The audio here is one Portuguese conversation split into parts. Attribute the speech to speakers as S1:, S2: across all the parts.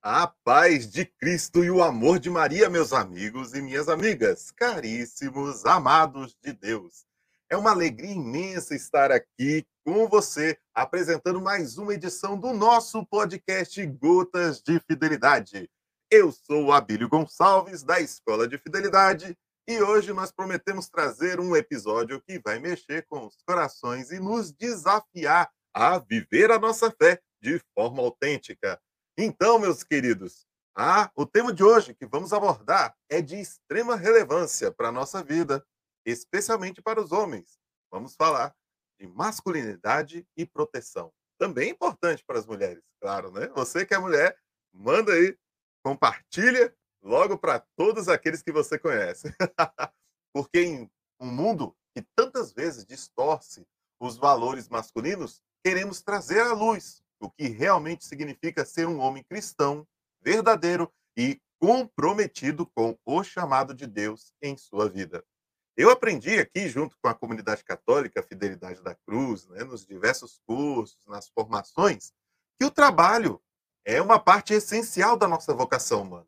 S1: A paz de Cristo e o amor de Maria, meus amigos e minhas amigas, caríssimos, amados de Deus. É uma alegria imensa estar aqui com você, apresentando mais uma edição do nosso podcast Gotas de Fidelidade. Eu sou Abílio Gonçalves, da Escola de Fidelidade, e hoje nós prometemos trazer um episódio que vai mexer com os corações e nos desafiar a viver a nossa fé de forma autêntica. Então, meus queridos, ah, o tema de hoje que vamos abordar é de extrema relevância para a nossa vida, especialmente para os homens. Vamos falar de masculinidade e proteção. Também importante para as mulheres, claro, né? Você que é mulher, manda aí, compartilha logo para todos aqueles que você conhece. Porque em um mundo que tantas vezes distorce os valores masculinos, queremos trazer à luz o que realmente significa ser um homem cristão, verdadeiro e comprometido com o chamado de Deus em sua vida. Eu aprendi aqui, junto com a comunidade católica Fidelidade da Cruz, né, nos diversos cursos, nas formações, que o trabalho é uma parte essencial da nossa vocação humana.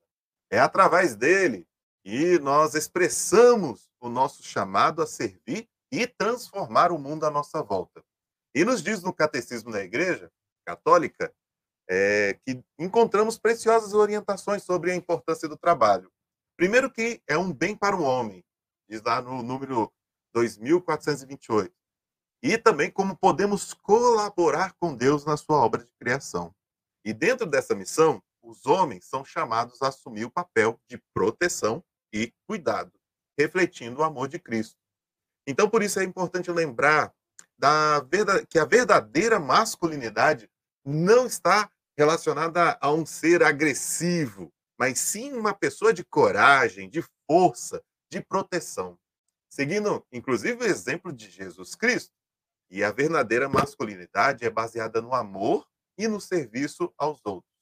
S1: É através dele que nós expressamos o nosso chamado a servir e transformar o mundo à nossa volta. E nos diz no Catecismo da Igreja católica, é, que encontramos preciosas orientações sobre a importância do trabalho. Primeiro que é um bem para o homem, diz lá no número 2428. E também como podemos colaborar com Deus na sua obra de criação. E dentro dessa missão, os homens são chamados a assumir o papel de proteção e cuidado, refletindo o amor de Cristo. Então, por isso é importante lembrar da verdade, que a verdadeira masculinidade não está relacionada a um ser agressivo, mas sim uma pessoa de coragem, de força, de proteção. Seguindo, inclusive, o exemplo de Jesus Cristo. E a verdadeira masculinidade é baseada no amor e no serviço aos outros.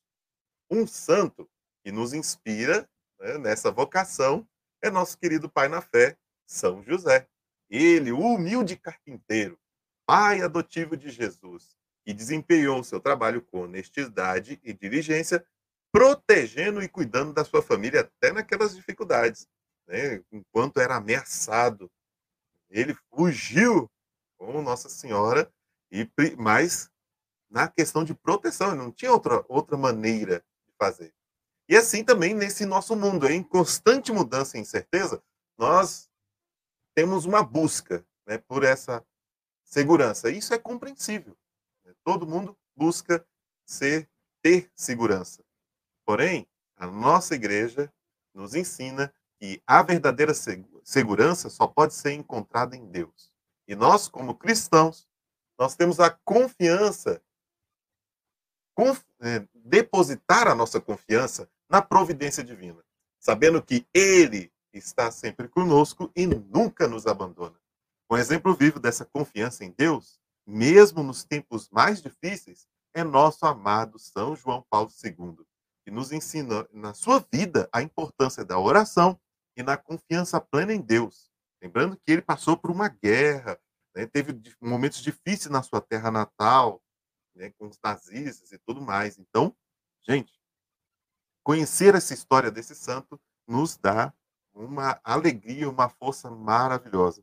S1: Um santo que nos inspira né, nessa vocação é nosso querido pai na fé, São José. Ele, o humilde carpinteiro, pai adotivo de Jesus, e desempenhou seu trabalho com honestidade e diligência, protegendo e cuidando da sua família até naquelas dificuldades. Né? Enquanto era ameaçado, ele fugiu com Nossa Senhora, e mas na questão de proteção, não tinha outra, outra maneira de fazer. E assim também nesse nosso mundo, em constante mudança e incerteza, nós temos uma busca né, por essa segurança. Isso é compreensível. Todo mundo busca ser ter segurança. Porém, a nossa igreja nos ensina que a verdadeira segurança só pode ser encontrada em Deus. E nós, como cristãos, nós temos a confiança, conf, é, depositar a nossa confiança na providência divina, sabendo que Ele está sempre conosco e nunca nos abandona. Um exemplo vivo dessa confiança em Deus mesmo nos tempos mais difíceis, é nosso amado São João Paulo II, que nos ensina na sua vida a importância da oração e na confiança plena em Deus. Lembrando que ele passou por uma guerra, né, teve momentos difíceis na sua terra natal, né, com os nazistas e tudo mais. Então, gente, conhecer essa história desse santo nos dá uma alegria, uma força maravilhosa.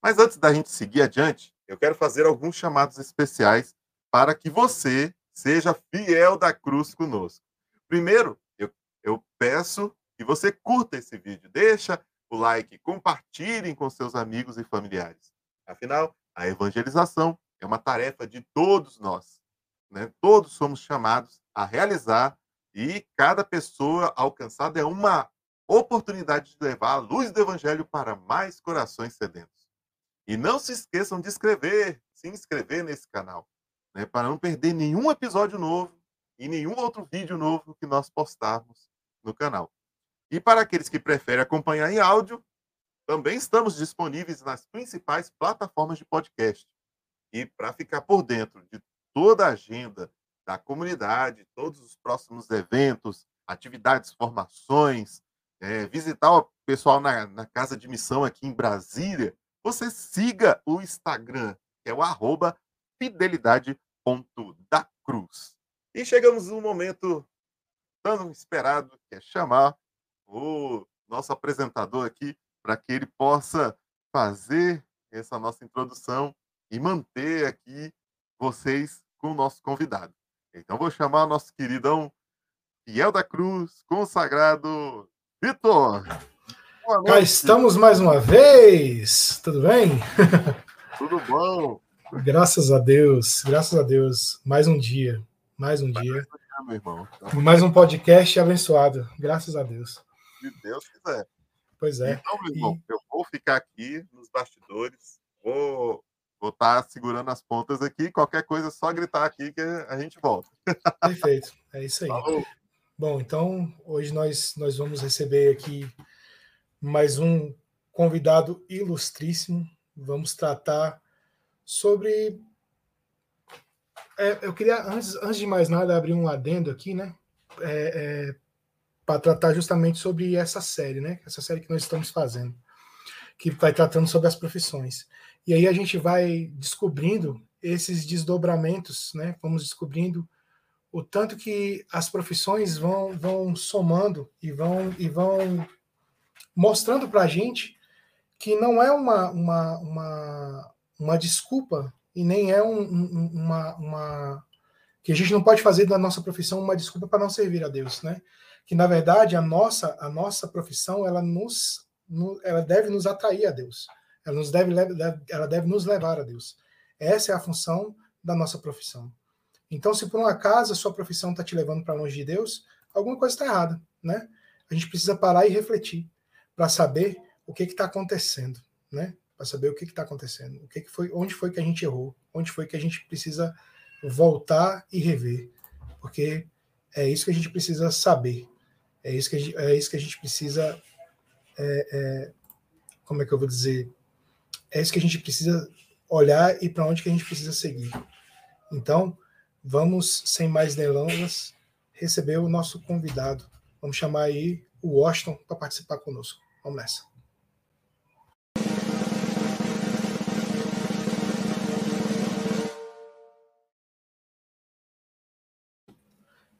S1: Mas antes da gente seguir adiante, eu quero fazer alguns chamados especiais para que você seja fiel da cruz conosco. Primeiro, eu, eu peço que você curta esse vídeo, deixa o like, compartilhem com seus amigos e familiares. Afinal, a evangelização é uma tarefa de todos nós. Né? Todos somos chamados a realizar e cada pessoa alcançada é uma oportunidade de levar a luz do evangelho para mais corações sedentos. E não se esqueçam de inscrever, se inscrever nesse canal, né, para não perder nenhum episódio novo e nenhum outro vídeo novo que nós postarmos no canal. E para aqueles que preferem acompanhar em áudio, também estamos disponíveis nas principais plataformas de podcast. E para ficar por dentro de toda a agenda da comunidade, todos os próximos eventos, atividades, formações, é, visitar o pessoal na, na casa de missão aqui em Brasília, você siga o Instagram, que é o arroba fidelidade.dacruz. E chegamos no momento tão esperado, que é chamar o nosso apresentador aqui para que ele possa fazer essa nossa introdução e manter aqui vocês com o nosso convidado. Então vou chamar o nosso queridão Fiel da Cruz, consagrado Vitor.
S2: Cá estamos mais uma vez. Tudo bem?
S1: Tudo bom.
S2: Graças a Deus, graças a Deus. Mais um dia, mais um dia. Irmão. Mais um podcast abençoado. Graças a Deus.
S1: Se Deus quiser.
S2: Pois é.
S1: Então, meu irmão, e... eu vou ficar aqui nos bastidores, vou vou estar tá segurando as pontas aqui, qualquer coisa é só gritar aqui que a gente volta.
S2: Perfeito, é isso aí. Falou. Bom, então hoje nós, nós vamos receber aqui mais um convidado ilustríssimo. Vamos tratar sobre. É, eu queria, antes, antes de mais nada, abrir um adendo aqui, né? É, é, para tratar justamente sobre essa série, né? Essa série que nós estamos fazendo, que vai tratando sobre as profissões. E aí a gente vai descobrindo esses desdobramentos, né? Vamos descobrindo o tanto que as profissões vão, vão somando e vão, e vão mostrando para a gente que não é uma, uma, uma, uma desculpa e nem é um, um, uma, uma. que a gente não pode fazer da nossa profissão uma desculpa para não servir a Deus, né? Que na verdade a nossa, a nossa profissão ela nos, ela deve nos atrair a Deus, ela, nos deve, ela deve nos levar a Deus. Essa é a função da nossa profissão. Então, se por um acaso a sua profissão está te levando para longe de Deus, alguma coisa está errada, né? A gente precisa parar e refletir para saber o que está acontecendo, né? Para saber o que está acontecendo, o que, que foi, onde foi que a gente errou, onde foi que a gente precisa voltar e rever, porque é isso que a gente precisa saber, é isso que a gente, é isso que a gente precisa, é, é, como é que eu vou dizer, é isso que a gente precisa olhar e para onde que a gente precisa seguir. Então, vamos, sem mais delongas, receber o nosso convidado. Vamos chamar aí o Washington para participar conosco. Vamos nessa.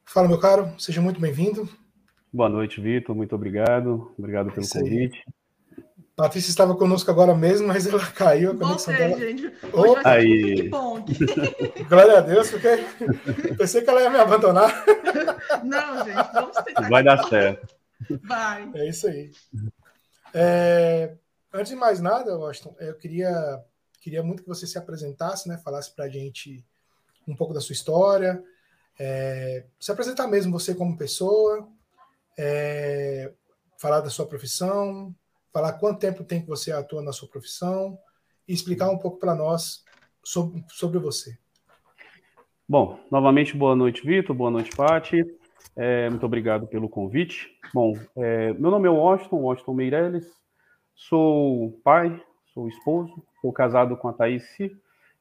S2: Fala, meu caro, seja muito bem-vindo.
S3: Boa noite, Vitor, muito obrigado. Obrigado pelo convite.
S2: Patrícia estava conosco agora mesmo, mas ela caiu a conexão
S4: Voltei, dela. gente. Hoje
S3: Aí.
S2: Glória a Deus, porque pensei que ela ia me abandonar.
S4: Não, gente, vamos tentar.
S3: Vai dar certo.
S4: Vai.
S2: É isso aí. É, antes de mais nada, Washington, eu queria, queria muito que você se apresentasse, né? Falasse para a gente um pouco da sua história, é, se apresentar mesmo você como pessoa, é, falar da sua profissão, falar quanto tempo tem que você atua na sua profissão e explicar um pouco para nós sobre, sobre você.
S3: Bom, novamente, boa noite, Vitor, boa noite, Pati. É, muito obrigado pelo convite. Bom, é, meu nome é Washington, Washington Meirelles, sou pai, sou esposo, sou casado com a Thaís,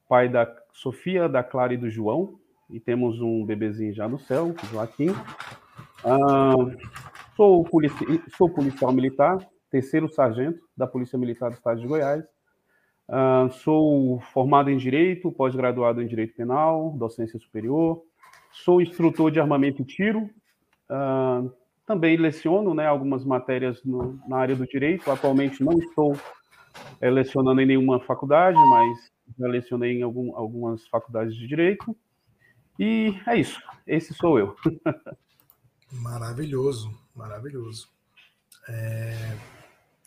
S3: pai da Sofia, da Clara e do João, e temos um bebezinho já no céu, Joaquim. Ah, sou, polici sou policial militar, terceiro sargento da Polícia Militar do Estado de Goiás. Uh, sou formado em Direito, pós-graduado em Direito Penal, docência superior. Sou instrutor de armamento e tiro. Uh, também leciono né, algumas matérias no, na área do direito. Atualmente não estou é, lecionando em nenhuma faculdade, mas já lecionei em algum, algumas faculdades de direito. E é isso. Esse sou eu.
S2: maravilhoso, maravilhoso. É...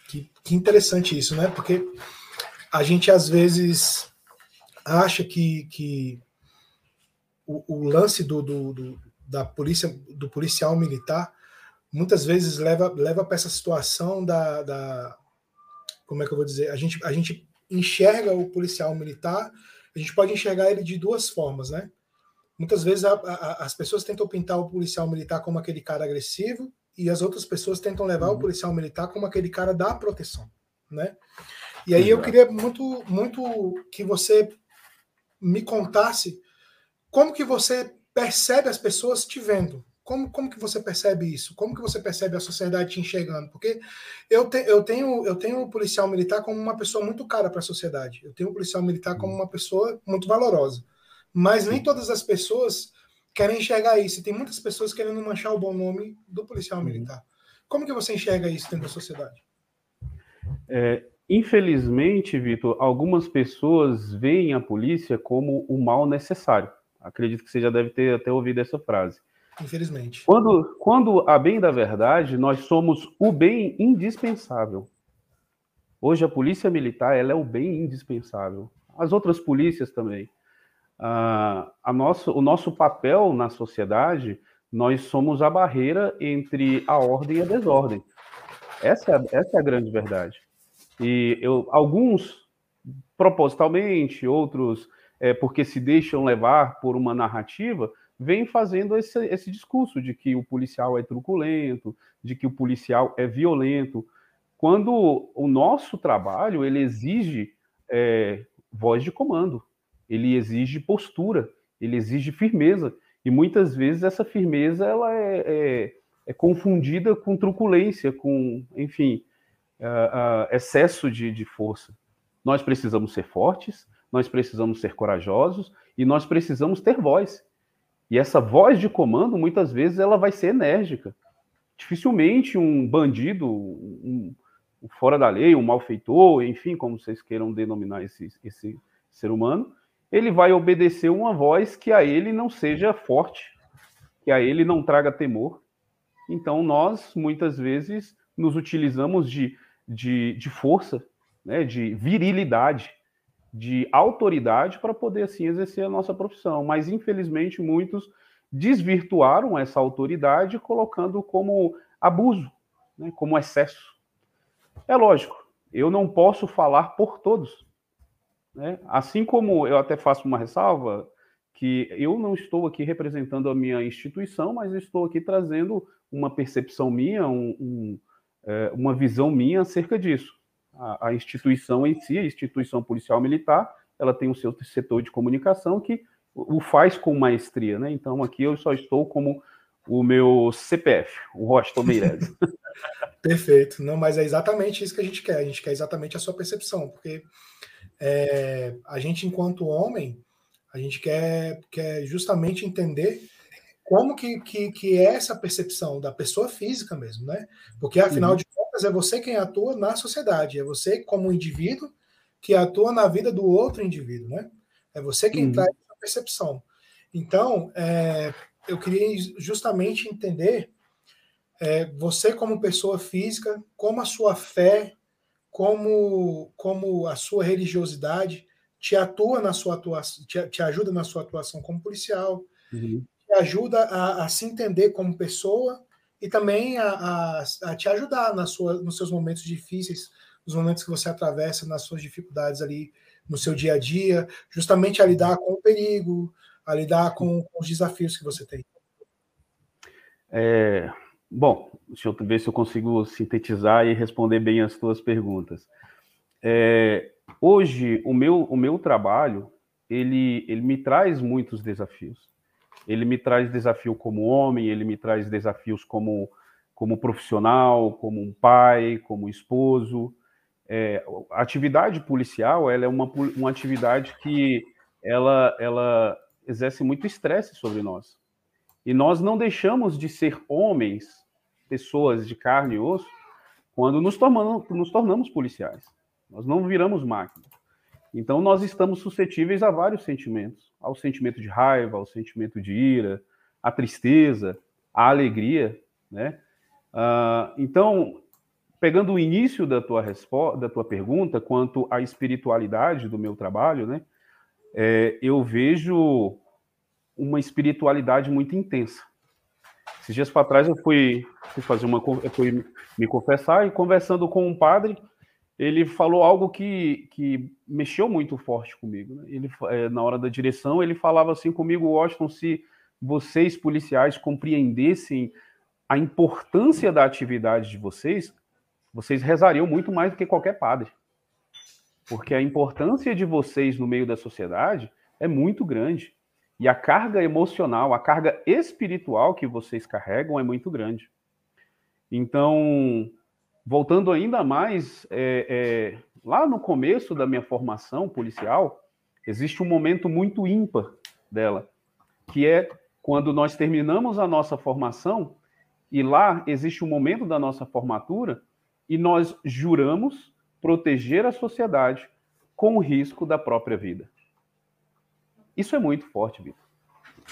S2: Que, que interessante isso, né? Porque a gente às vezes acha que, que o, o lance do, do, do, da polícia, do policial militar, muitas vezes leva, leva para essa situação da, da, como é que eu vou dizer? A gente, a gente enxerga o policial militar, a gente pode enxergar ele de duas formas, né? Muitas vezes a, a, as pessoas tentam pintar o policial militar como aquele cara agressivo e as outras pessoas tentam levar uhum. o policial militar como aquele cara da proteção, né? E aí eu queria muito, muito que você me contasse como que você percebe as pessoas te vendo. Como, como que você percebe isso? Como que você percebe a sociedade te enxergando? Porque eu, te, eu, tenho, eu tenho o policial militar como uma pessoa muito cara para a sociedade. Eu tenho o policial militar como uma pessoa muito valorosa. Mas nem todas as pessoas querem enxergar isso. E tem muitas pessoas querendo manchar o bom nome do policial
S3: Uhum.
S2: militar. Como que você enxerga isso dentro da sociedade?
S3: É, infelizmente, Vitor, algumas pessoas veem a polícia como o mal necessário. Acredito que você já deve ter até ouvido essa frase.
S2: Infelizmente.
S3: Quando, quando a bem da verdade, nós somos o bem indispensável. Hoje a polícia militar ela é o bem indispensável. As outras polícias também. Ah, a nosso, o nosso papel na sociedade, nós somos a barreira entre a ordem e a desordem. Essa é a, essa é a grande verdade. E eu, alguns propositalmente, outros é, porque se deixam levar por uma narrativa, vem fazendo esse, esse discurso de que o policial é truculento, de que o policial é violento, quando o nosso trabalho ele exige é, voz de comando, ele exige postura, ele exige firmeza, e muitas vezes essa firmeza ela é, é, é confundida com truculência, com, enfim, uh, uh, excesso de, de força. Nós precisamos ser fortes, nós precisamos ser corajosos e nós precisamos ter voz. E essa voz de comando, muitas vezes, ela vai ser enérgica. Dificilmente um bandido, um, um fora da lei, um malfeitor, enfim, como vocês queiram denominar esse, esse ser humano, ele vai obedecer uma voz que a ele não seja forte, que a ele não traga temor. Então, nós, muitas vezes, nos utilizamos de, de, de força, né, de virilidade, de autoridade para poder assim exercer a nossa profissão. Mas infelizmente muitos desvirtuaram essa autoridade colocando como abuso, né, como excesso. É lógico, eu não posso falar por todos. Né? Assim como eu até faço uma ressalva que eu não estou aqui representando a minha instituição, mas estou aqui trazendo uma percepção minha, um, um, é, uma visão minha acerca disso a, a, instituição em si, a instituição policial militar, ela tem o seu setor de comunicação que o faz com maestria, né? Então aqui eu só estou como o meu CPF, o Roston Meirelles.
S2: Perfeito. Não, mas é exatamente isso que a gente quer. A gente quer exatamente a sua percepção, porque é, a gente, enquanto homem, a gente quer, quer justamente entender como que, que, que é essa percepção da pessoa física mesmo, né? Porque afinal uhum. de contas é você quem atua na sociedade, é você como indivíduo que atua na vida do outro indivíduo, né? É você quem uhum. traz essa percepção. Então, é, eu queria justamente entender é, você como pessoa física, como a sua fé, como, como a sua religiosidade te atua na sua atuação, te, te ajuda na sua atuação como policial, uhum. te ajuda a, a, se entender como pessoa e também a, a, a, te ajudar na sua, nos seus momentos difíceis, nos momentos que você atravessa, nas suas dificuldades ali no seu dia a dia, justamente a lidar com o perigo, a lidar com, com os desafios que você tem.
S3: É, bom, deixa eu ver se eu consigo sintetizar e responder bem as tuas perguntas. É, hoje, o meu, o meu trabalho, ele, ele me traz muitos desafios. Ele me traz desafio como homem, ele me traz desafios como, como profissional, como um pai, como esposo. É, a atividade policial ela é uma, uma atividade que ela, ela exerce muito estresse sobre nós. E nós não deixamos de ser homens, pessoas de carne e osso, quando nos tornamos, nos tornamos policiais. Nós não viramos máquinas. Então, nós estamos suscetíveis a vários sentimentos: ao sentimento de raiva, ao sentimento de ira, à tristeza, à alegria, né? Uh, então, pegando o início da tua resposta, da tua pergunta quanto à espiritualidade do meu trabalho, né? É, eu vejo uma espiritualidade muito intensa. Esses dias para trás eu fui, fui fazer uma, eu fui me confessar e conversando com um padre, ele falou algo que, que mexeu muito forte comigo. Né? Ele, é, na hora da direção, ele falava assim comigo, Washington, se vocês policiais compreendessem a importância da atividade de vocês, vocês rezariam muito mais do que qualquer padre. Porque a importância de vocês no meio da sociedade é muito grande. E a carga emocional, a carga espiritual que vocês carregam é muito grande. Então, voltando ainda mais, é, é, lá no começo da minha formação policial, existe um momento muito ímpar dela, que é quando nós terminamos a nossa formação, e lá existe um momento da nossa formatura, e nós juramos proteger a sociedade com o risco da própria vida. Isso é muito forte, Vitor.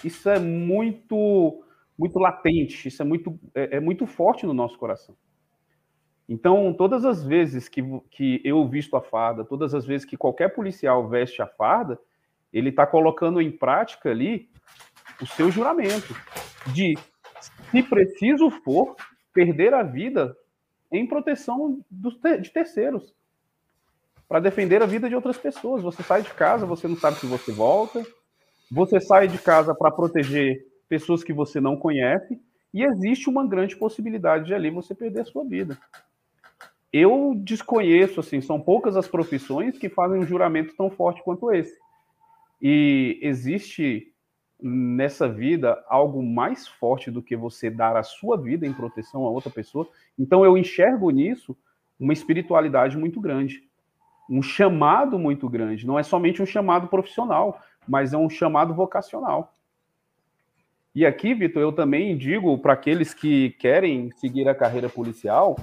S3: Isso é muito, muito latente, isso é muito, é, é muito forte no nosso coração. Então, todas as vezes que, que eu visto a farda, todas as vezes que qualquer policial veste a farda, ele está colocando em prática ali o seu juramento de, se preciso for, perder a vida em proteção dos, de terceiros, para defender a vida de outras pessoas. Você sai de casa, você não sabe se você volta, você sai de casa para proteger pessoas que você não conhece, e existe uma grande possibilidade de ali você perder a sua vida. Eu desconheço, assim, são poucas as profissões que fazem um juramento tão forte quanto esse. E existe nessa vida algo mais forte do que você dar a sua vida em proteção a outra pessoa. Então eu enxergo nisso uma espiritualidade muito grande, um chamado muito grande. Não é somente um chamado profissional, mas é um chamado vocacional. E aqui, Vitor, eu também digo para aqueles que querem seguir a carreira policial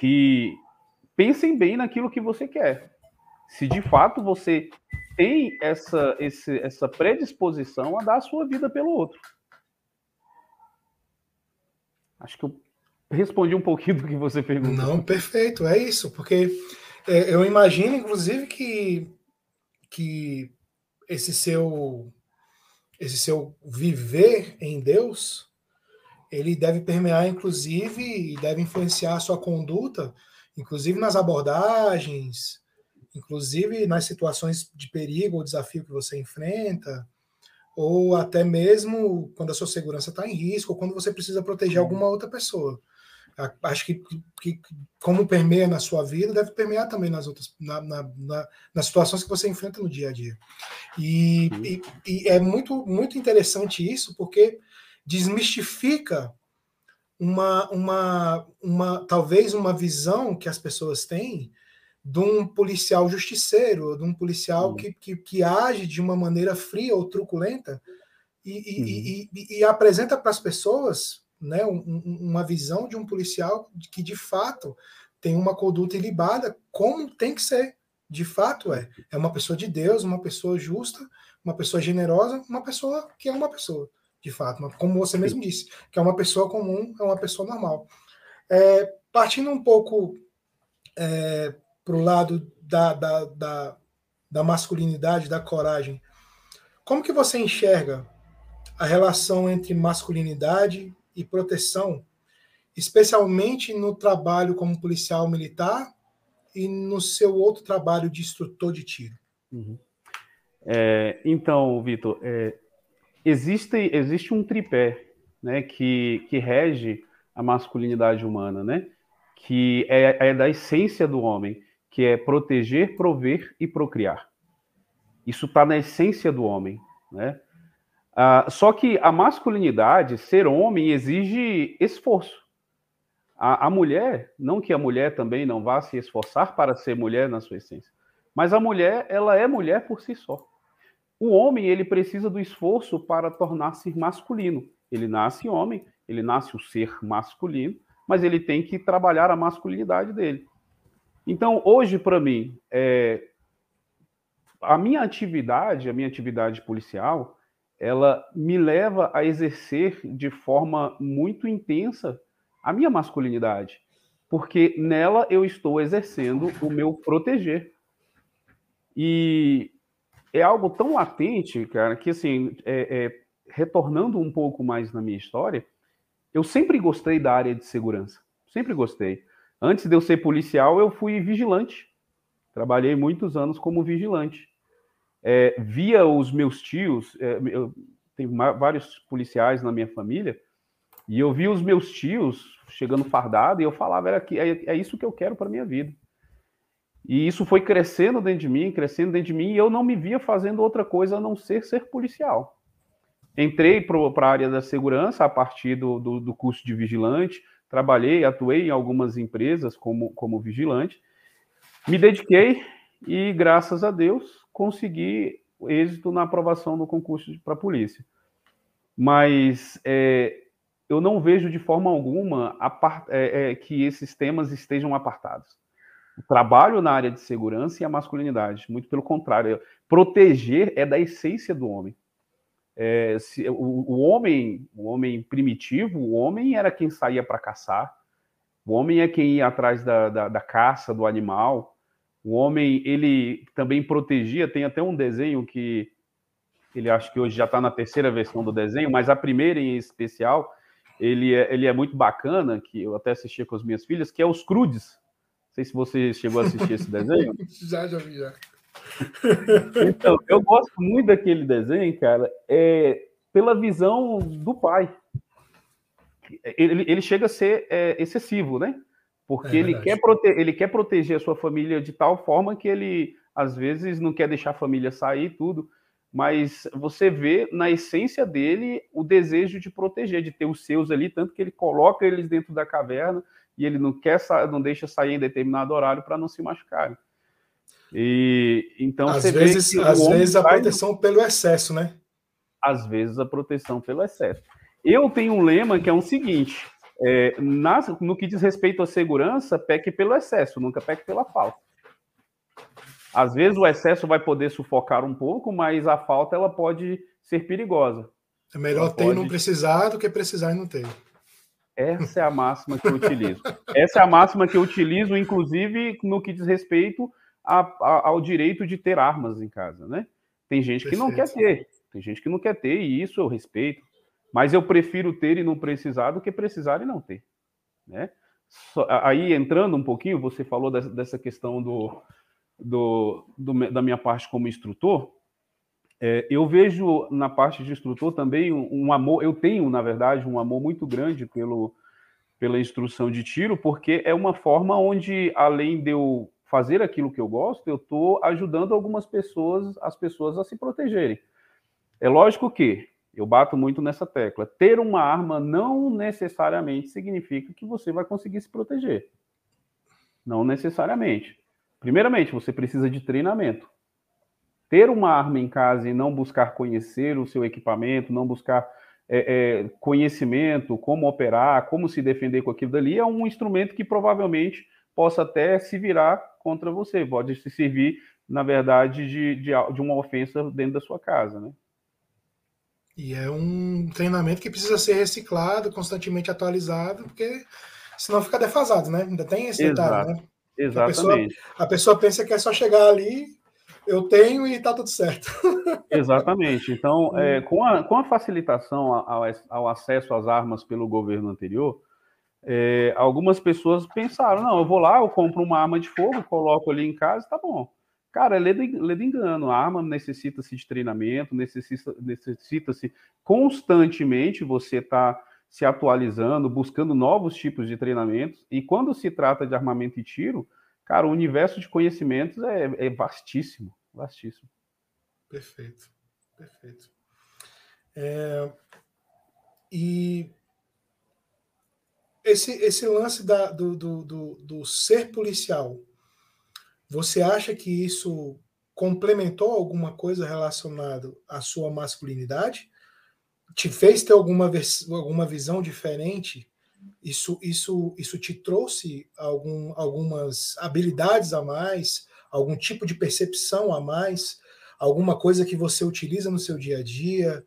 S3: que pensem bem naquilo que você quer. Se de fato você tem essa, esse, essa predisposição a dar a sua vida pelo outro. Acho que eu respondi um pouquinho do que você perguntou.
S2: Não, perfeito, é isso, porque é, eu imagino, inclusive, que, que esse seu esse seu viver em Deus ele deve permear, inclusive, e deve influenciar a sua conduta, inclusive nas abordagens, inclusive nas situações de perigo ou desafio que você enfrenta, ou até mesmo quando a sua segurança está em risco, ou quando você precisa proteger alguma outra pessoa. Acho que, que, como permeia na sua vida, deve permear também nas outras, na, na, na, nas situações que você enfrenta no dia a dia. E, e, e é muito, muito interessante isso, porque desmistifica uma, uma, uma talvez uma visão que as pessoas têm de um policial justiceiro, de um policial uhum. que, que, que, age de uma maneira fria ou truculenta e, uhum. e, e, e apresenta para as pessoas né, um, uma visão de um policial que de fato tem uma conduta ilibada, como tem que ser. De fato é. É uma pessoa de Deus, uma pessoa justa, uma pessoa generosa, uma pessoa que é uma pessoa de fato, como você mesmo disse, que é uma pessoa comum, é uma pessoa normal. É, partindo um pouco é, para o lado da, da, da, da masculinidade, da coragem, como que você enxerga a relação entre masculinidade e proteção, especialmente no trabalho como policial militar e no seu outro trabalho de instrutor de tiro?
S3: Uhum. É, então, Vitor, é, existe, existe um tripé né, que, que rege a masculinidade humana, né? que é, é da essência do homem, que é proteger, prover e procriar. Isso está na essência do homem. Né? Ah, só que a masculinidade, ser homem, exige esforço. A, a, mulher, não que a mulher também não vá se esforçar para ser mulher na sua essência, mas a mulher, ela é mulher por si só. O homem, ele precisa do esforço para tornar-se masculino. Ele nasce homem, ele nasce o ser masculino, mas ele tem que trabalhar a masculinidade dele. Então, hoje, para mim, é, a minha atividade, a minha atividade policial, ela me leva a exercer de forma muito intensa a minha masculinidade, porque nela eu estou exercendo o meu proteger. E é algo tão latente, cara, que assim, é, é, retornando um pouco mais na minha história, eu sempre gostei da área de segurança, sempre gostei. Antes de eu ser policial, eu fui vigilante. Trabalhei muitos anos como vigilante. É, via os meus tios, é, eu tenho vários policiais na minha família, e eu via os meus tios chegando fardado e eu falava, era que é, é isso que eu quero para minha vida. E isso foi crescendo dentro de mim, crescendo dentro de mim, e eu não me via fazendo outra coisa a não ser ser policial. Entrei para a área da segurança a partir do, do, do, curso de vigilante, trabalhei, atuei em algumas empresas como, como vigilante, me dediquei e, graças a Deus, consegui êxito na aprovação do concurso para polícia. mas é, eu não vejo de forma alguma é, é, que esses temas estejam apartados. O trabalho na área de segurança e a masculinidade, muito pelo contrário, proteger é da essência do homem. É, se, o, o, homem, o homem primitivo, o homem era quem saía para caçar, o homem é quem ia atrás da, da, da, caça do animal. O homem, ele também protegia. Tem até um desenho que ele acho que hoje já está na terceira versão do desenho, mas a primeira em especial ele é, ele é muito bacana, que eu até assisti com as minhas filhas, que é os Crudes. Sei se você chegou a assistir esse desenho.
S2: já, já vi, já.
S3: Então, eu gosto muito daquele desenho, cara, é, pela visão do pai. Ele, ele chega a ser é, excessivo, né? Porque é ele, quer prote ele quer proteger a sua família de tal forma que ele, às vezes, não quer deixar a família sair tudo mas você vê na essência dele o desejo de proteger, de ter os seus ali, tanto que ele coloca eles dentro da caverna e ele não quer não deixa sair em determinado horário para não se machucarem. E então
S2: às vezes, às vezes a proteção pelo excesso, né?
S3: Às vezes a proteção pelo excesso. Eu tenho um lema que é o seguinte: é, nas, no que diz respeito à segurança, peque pelo excesso, nunca peque pela falta. Às vezes o excesso vai poder sufocar um pouco, mas a falta ela pode ser perigosa.
S2: É melhor ela ter pode... e não precisar do que precisar e não ter.
S3: Essa é a máxima que eu utilizo. Essa é a máxima que eu utilizo, inclusive, no que diz respeito a, a, ao direito de ter armas em casa, né? Tem gente que não quer ter, tem gente que não quer ter, e isso eu respeito. Mas eu prefiro ter e não precisar do que precisar e não ter, né? Aí, entrando um pouquinho, você falou dessa questão do, do, do, da minha parte como instrutor, é, eu vejo na parte de instrutor também um, um, amor, eu tenho, na verdade, um amor muito grande pelo, pela instrução de tiro, porque é uma forma onde, além de eu fazer aquilo que eu gosto, eu estou ajudando algumas pessoas, as pessoas a se protegerem. É lógico que eu bato muito nessa tecla. Ter uma arma não necessariamente significa que você vai conseguir se proteger. Não necessariamente. Primeiramente, você precisa de treinamento. Ter uma arma em casa e não buscar conhecer o seu equipamento, não buscar é, é, conhecimento, como operar, como se defender com aquilo dali, é um instrumento que provavelmente possa até se virar contra você, pode se servir, na verdade, de, de, de uma ofensa dentro da sua casa, né?
S2: E é um treinamento que precisa ser reciclado, constantemente atualizado, porque senão fica defasado, né? Ainda tem esse
S3: Exato.
S2: detalhe, né?
S3: Exatamente.
S2: A pessoa, a pessoa pensa que é só chegar ali, eu tenho e tá tudo certo.
S3: Exatamente. Então, é, com, a, com a facilitação ao, ao, acesso às armas pelo governo anterior, é, algumas pessoas pensaram: não, eu vou lá, eu compro uma arma de fogo, coloco ali em casa, tá bom. Cara, é ledo, ledo engano. A arma necessita-se de treinamento, necessita-se necessita constantemente você estar. Tá se atualizando, buscando novos tipos de treinamentos. E quando se trata de armamento e tiro, cara, o universo de conhecimentos é, é vastíssimo, vastíssimo.
S2: Perfeito, perfeito. É, e esse, esse lance da, do, do, do, do ser policial, você acha que isso complementou alguma coisa relacionada à sua masculinidade? te fez ter alguma, alguma visão diferente? Isso, isso, isso te trouxe algum, algumas habilidades a mais, algum tipo de percepção a mais, alguma coisa que você utiliza no seu dia a dia,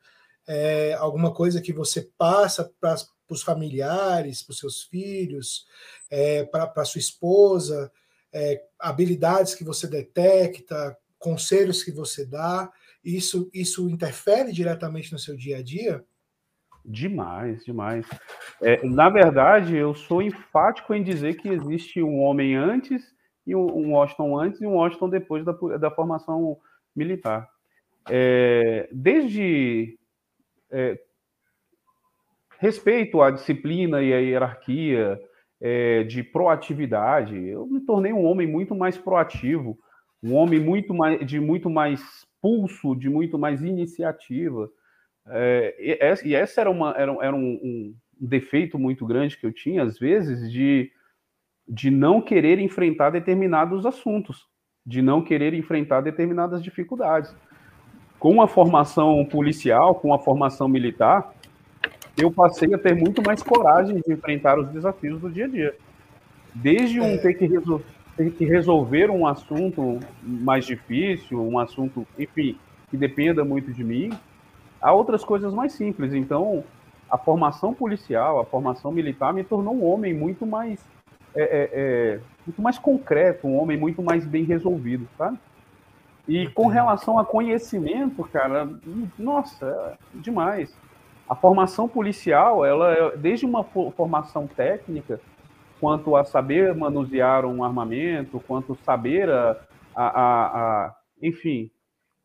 S2: é, alguma coisa que você passa para os familiares, para os seus filhos, é, para sua esposa, é, habilidades que você detecta, conselhos que você dá isso, isso interfere diretamente no seu dia a dia?
S3: Demais, demais. É, na verdade, eu sou enfático em dizer que existe um homem antes e um Washington antes e um Washington depois da, da formação militar. É, desde é, respeito à disciplina e à hierarquia, é, de proatividade, eu me tornei um homem muito mais proativo, um homem muito mais, de muito mais pulso, de muito mais iniciativa. É, e, essa era, uma, era, era um, um, defeito muito grande que eu tinha, às vezes, de, de não querer enfrentar determinados assuntos, de não querer enfrentar determinadas dificuldades. com a formação policial, com a formação militar, eu passei a ter muito mais coragem de enfrentar os desafios do dia a dia. Desde um é. ter que, resol ter que resolver um assunto mais difícil, um assunto, enfim, que dependa muito de mim, a outras coisas mais simples. Então, a formação policial, a formação militar me tornou um homem muito mais é, é, é, muito mais concreto, um homem muito mais bem resolvido, sabe? E com relação a conhecimento, cara, nossa, demais. A formação policial, ela é desde uma formação técnica, quanto a saber manusear um armamento, quanto saber a, a, a, a enfim,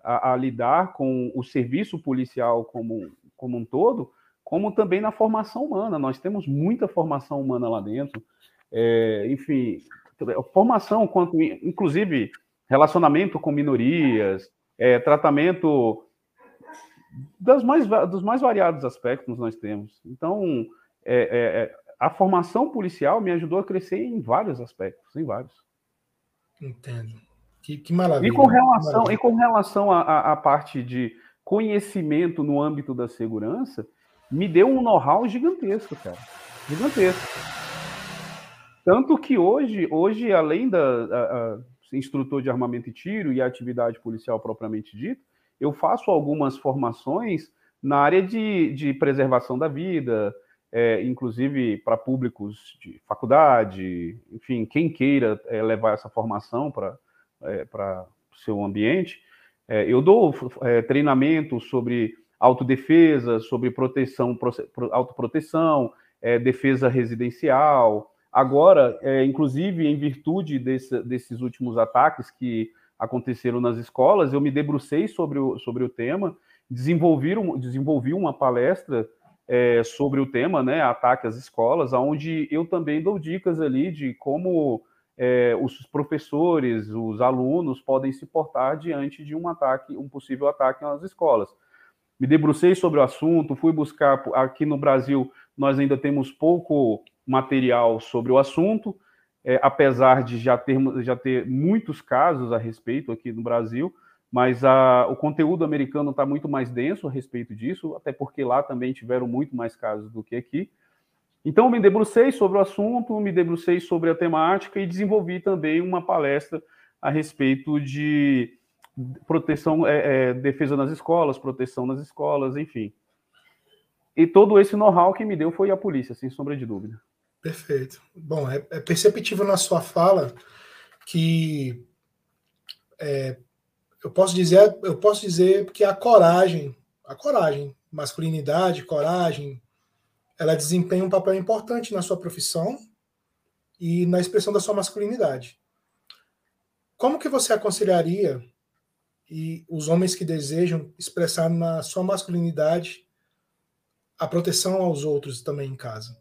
S3: a, a, lidar com o serviço policial como, como um todo, como também na formação humana. Nós temos muita formação humana lá dentro. É, enfim, formação quanto, inclusive, relacionamento com minorias, é, tratamento das mais, dos mais variados aspectos nós temos. Então, é, é, é, a formação policial me ajudou a crescer em vários aspectos, em vários.
S2: Entendo. Que, que maravilha.
S3: E com relação, maravilha. E com relação à parte de conhecimento no âmbito da segurança, me deu um know-how gigantesco, cara. Gigantesco. Tanto que hoje, hoje além da a, a, instrutor de armamento e tiro e atividade policial propriamente dita, eu faço algumas formações na área de, de preservação da vida, é, inclusive para públicos de faculdade, enfim, quem queira é, levar essa formação para é, o seu ambiente. É, eu dou é, treinamento sobre autodefesa, sobre proteção, autoproteção, é, defesa residencial, Agora, é, inclusive, em virtude desse, desses últimos ataques que aconteceram nas escolas, eu me debrucei sobre o, sobre o tema, desenvolvi, desenvolvi uma palestra é, sobre o tema, né, ataque às escolas, onde eu também dou dicas ali de como é, os professores, os alunos podem se portar diante de um ataque, um possível ataque às escolas. Me debrucei sobre o assunto, fui buscar aqui no Brasil, nós ainda temos pouco material sobre o assunto, é, apesar de já, termos, já ter muitos casos a respeito aqui no Brasil, mas a, o conteúdo americano está muito mais denso a respeito disso, até porque lá também tiveram muito mais casos do que aqui. Então, me debrucei sobre o assunto, me debrucei sobre a temática e desenvolvi também uma palestra a respeito de proteção, é, é, defesa nas escolas, proteção nas escolas, enfim. E todo esse know-how que me deu foi a polícia, sem sombra de dúvida.
S2: Perfeito. Bom, é, é perceptível na sua fala que é, eu posso dizer, eu posso dizer que a coragem, a coragem, masculinidade, coragem, ela desempenha um papel importante na sua profissão e na expressão da sua masculinidade. Como que você aconselharia e os homens que desejam expressar na sua masculinidade a proteção aos outros também em casa?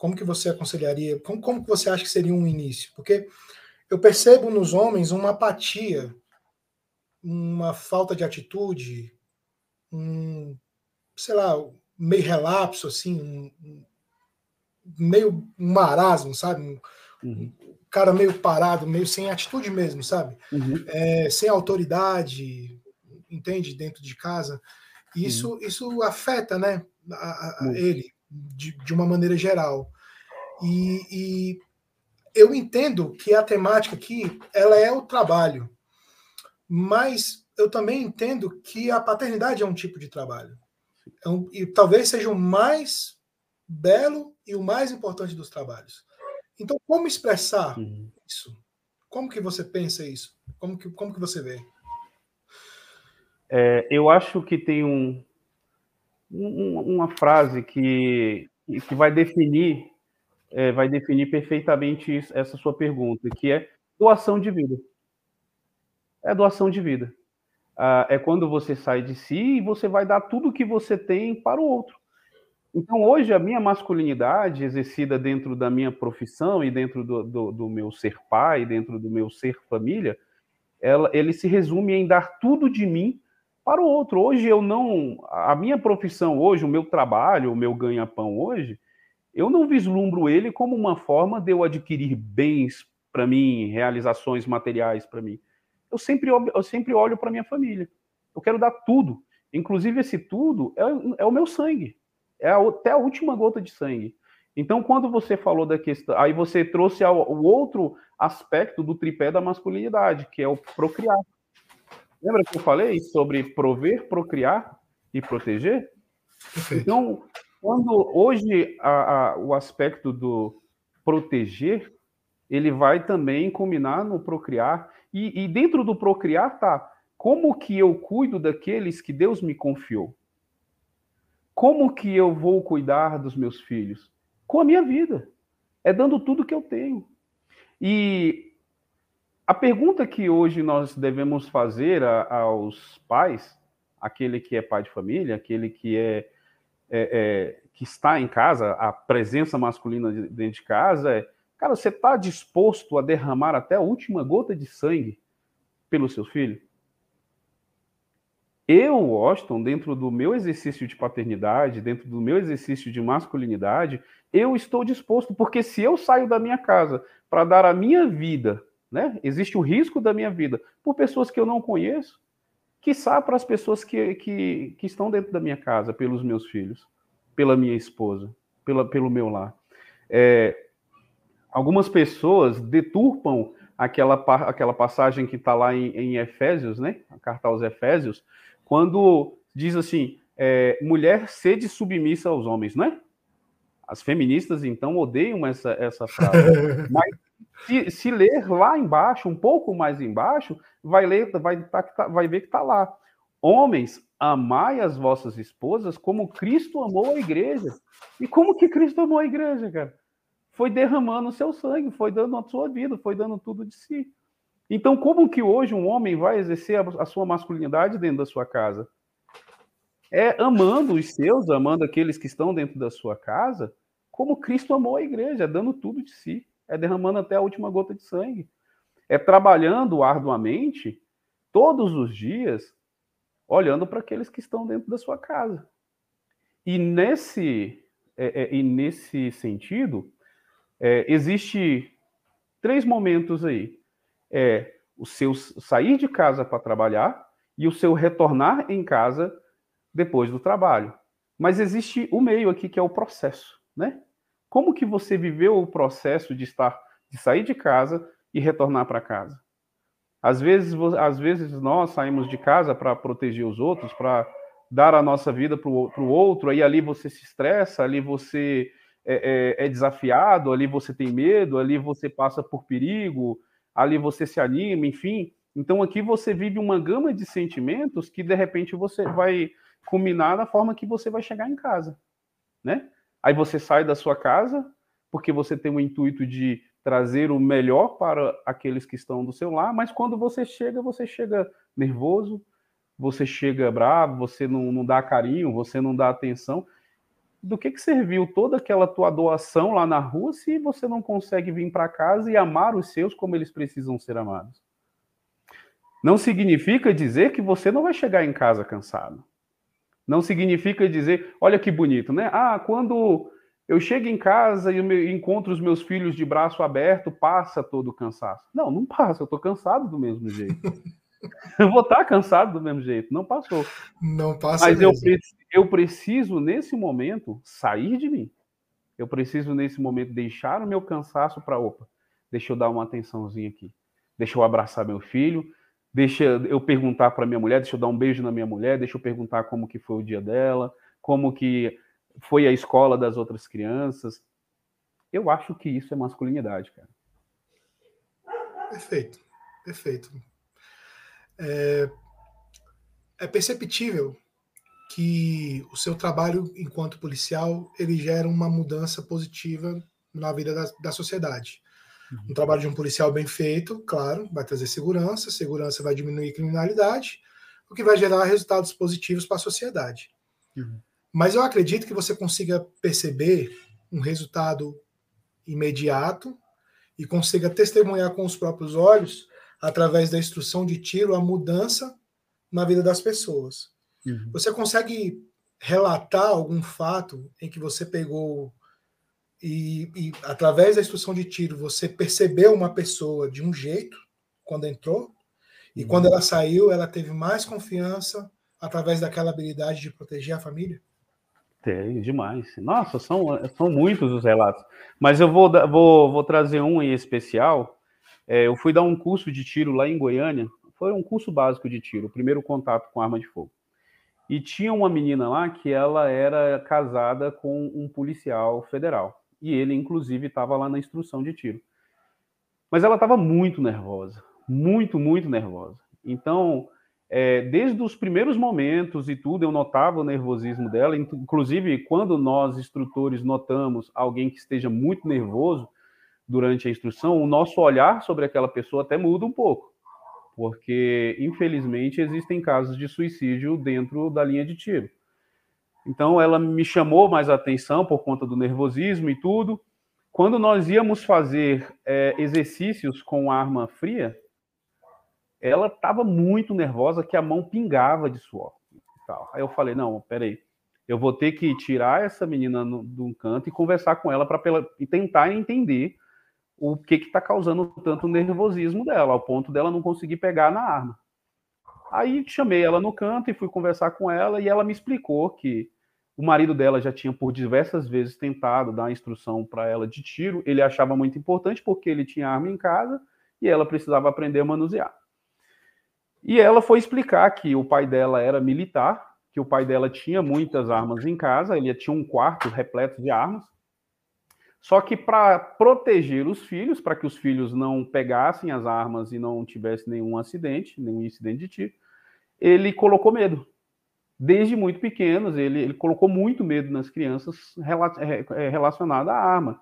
S2: Como que você aconselharia? Como, como que você acha que seria um início? Porque eu percebo nos homens uma apatia, uma falta de atitude, um, sei lá, meio relapso, assim, um, meio marasmo, sabe? Um, uhum. cara meio parado, meio sem atitude mesmo, sabe? Uhum. É, sem autoridade, entende? Dentro de casa. Isso, uhum. isso afeta, né? A, a, ele de, de uma maneira geral. E, e, eu entendo que a temática aqui ela é o trabalho, mas eu também entendo que a paternidade é um tipo de trabalho. É um, e talvez seja o mais belo e o mais importante dos trabalhos. Então, como expressar uhum. isso? Como que você pensa isso? Como que, como que você vê?
S3: É, eu acho que tem um, um, uma frase que, que vai definir é, vai definir perfeitamente isso, essa sua pergunta, que é doação de vida. É doação de vida. Ah, é quando você sai de si e você vai dar tudo que você tem para o outro. Então, hoje, a minha masculinidade exercida dentro da minha profissão e dentro do, do, do meu ser pai, dentro do meu ser família, ela, ele se resume em dar tudo de mim para o outro. Hoje eu não. A minha profissão hoje, o meu trabalho, o meu ganha-pão hoje, eu não vislumbro ele como uma forma de eu adquirir bens para mim, realizações materiais para mim. Eu sempre, eu sempre olho para minha família. Eu quero dar tudo. Inclusive, esse tudo é, é o meu sangue. É a, até a última gota de sangue. Então, quando você falou da questão, aí você trouxe o outro aspecto do tripé da masculinidade, que é o procriar. Lembra que eu falei sobre prover, procriar e proteger? Perfeito. Então, quando hoje a, a, o aspecto do proteger, ele vai também combinar no procriar, e, e dentro do procriar tá como que eu cuido daqueles que Deus me confiou? Como que eu vou cuidar dos meus filhos? Com a minha vida. É dando tudo que eu tenho. E a pergunta que hoje nós devemos fazer a, aos pais, aquele que é pai de família, aquele que é, é, é que está em casa, a presença masculina dentro de casa, é, cara, você está disposto a derramar até a última gota de sangue pelo seu filho? Eu, Washington, dentro do meu exercício de paternidade, dentro do meu exercício de masculinidade, eu estou disposto, porque se eu saio da minha casa para dar a minha vida, né? Existe o risco da minha vida por pessoas que eu não conheço, quiçá para as pessoas que, que, que estão dentro da minha casa, pelos meus filhos, pela minha esposa, pela, pelo meu lar. É, algumas pessoas deturpam aquela, aquela passagem que está lá em, em Efésios, né? A carta aos Efésios, quando diz assim: é, mulher sede submissa aos homens, não é? As feministas, então, odeiam essa, essa frase. Mas se, se, ler lá embaixo, um pouco mais embaixo, vai, ler, vai, tá, tá vai ver que está lá. Homens, amai as vossas esposas como Cristo amou a igreja. E como que Cristo amou a igreja, cara? Foi derramando o seu sangue, foi dando a sua vida, foi dando tudo de si. Então, como que hoje um homem vai exercer a, a sua masculinidade dentro da sua casa? É amando os seus, amando aqueles que estão dentro da sua casa, como Cristo amou a igreja, dando tudo de si, é derramando até a última gota de sangue, é trabalhando arduamente todos os dias, olhando para aqueles que estão dentro da sua casa. E nesse, é, é, e nesse sentido, é, existe três momentos aí é o seu sair de casa para trabalhar e o seu retornar em casa depois do trabalho. Mas existe o meio aqui que é o processo, né? Como que você viveu o processo de estar de sair de casa e retornar para casa? Às vezes, às vezes nós saímos de casa para proteger os outros, para dar a nossa vida para o outro, aí ali você se estressa, ali você é, é, é desafiado, ali você tem medo, ali você passa por perigo, ali você se anima, enfim. Então aqui você vive uma gama de sentimentos que de repente você vai culminar na forma que você vai chegar em casa, né? Aí você sai da sua casa porque você tem o intuito de trazer o melhor para aqueles que estão do seu lar, mas quando você chega, você chega nervoso, você chega bravo, você não, não dá carinho, você não dá atenção do que, que serviu toda aquela tua doação lá na rua se você não consegue vir para casa e amar os seus como eles precisam ser amados? Não significa dizer que você não vai chegar em casa cansado. Não significa dizer, olha que bonito, né? Ah, quando eu chego em casa e encontro os meus filhos de braço aberto, passa todo o cansaço. Não, não passa, eu estou cansado do mesmo jeito. eu vou estar tá cansado do mesmo jeito, não passou.
S2: Não passa
S3: Mas mesmo. eu, eu preciso, nesse momento, sair de mim. Eu preciso, nesse momento, deixar o meu cansaço para, opa, deixa eu dar uma atençãozinha aqui. Deixa eu abraçar meu filho, deixa eu perguntar para minha mulher, deixa eu dar um beijo na minha mulher, deixa eu perguntar como que foi o dia dela, como que foi a escola das outras crianças. Eu acho que isso é masculinidade, cara.
S2: Perfeito, perfeito. É, é perceptível que o seu trabalho enquanto policial ele gera uma mudança positiva na vida da, da sociedade. Um trabalho de um policial bem feito, claro, vai trazer segurança, segurança vai diminuir criminalidade, o que vai gerar resultados positivos para a sociedade. Uhum. Mas eu acredito que você consiga perceber um resultado imediato e consiga testemunhar com os próprios olhos, através da instrução de tiro, a mudança na vida das pessoas. Uhum. Você consegue relatar algum fato em que você pegou e, e, através da instrução de tiro você percebeu uma pessoa de um jeito quando entrou e uhum. quando ela saiu ela teve mais confiança através daquela habilidade de proteger a família?
S3: Tem, demais. Nossa, são, são muitos os relatos. Mas eu vou, vou, vou trazer um em especial. É, eu fui dar um curso de tiro lá em Goiânia. Foi um curso básico de tiro, o primeiro contato com arma de fogo. E tinha uma menina lá que ela era casada com um policial federal. E ele, inclusive, estava lá na instrução de tiro. Mas ela estava muito nervosa. Muito, muito nervosa. Então, é, desde os primeiros momentos e tudo, eu notava o nervosismo dela. Inclusive, quando nós, instrutores, notamos alguém que esteja muito nervoso durante a instrução, o nosso olhar sobre aquela pessoa até muda um pouco. Porque, infelizmente, existem casos de suicídio dentro da linha de tiro. Então, ela me chamou mais atenção por conta do nervosismo e tudo. Quando nós íamos fazer é, exercícios com arma fria, ela estava muito nervosa, que a mão pingava de suor. Aí eu falei, não, peraí, eu vou ter que tirar essa menina no, de um canto e conversar com ela para e tentar entender o que está causando tanto nervosismo dela, ao ponto dela não conseguir pegar na arma. Aí chamei ela no canto e fui conversar com ela e ela me explicou que o marido dela já tinha por diversas vezes tentado dar instrução para ela de tiro. Ele achava muito importante porque ele tinha arma em casa e ela precisava aprender a manusear. E ela foi explicar que o pai dela era militar, que o pai dela tinha muitas armas em casa, ele tinha um quarto repleto de armas. Só que para proteger os filhos, para que os filhos não pegassem as armas e não tivesse nenhum acidente, nenhum incidente de tiro, ele colocou medo. Desde muito pequenos, ele, ele colocou muito medo nas crianças relacionado à arma.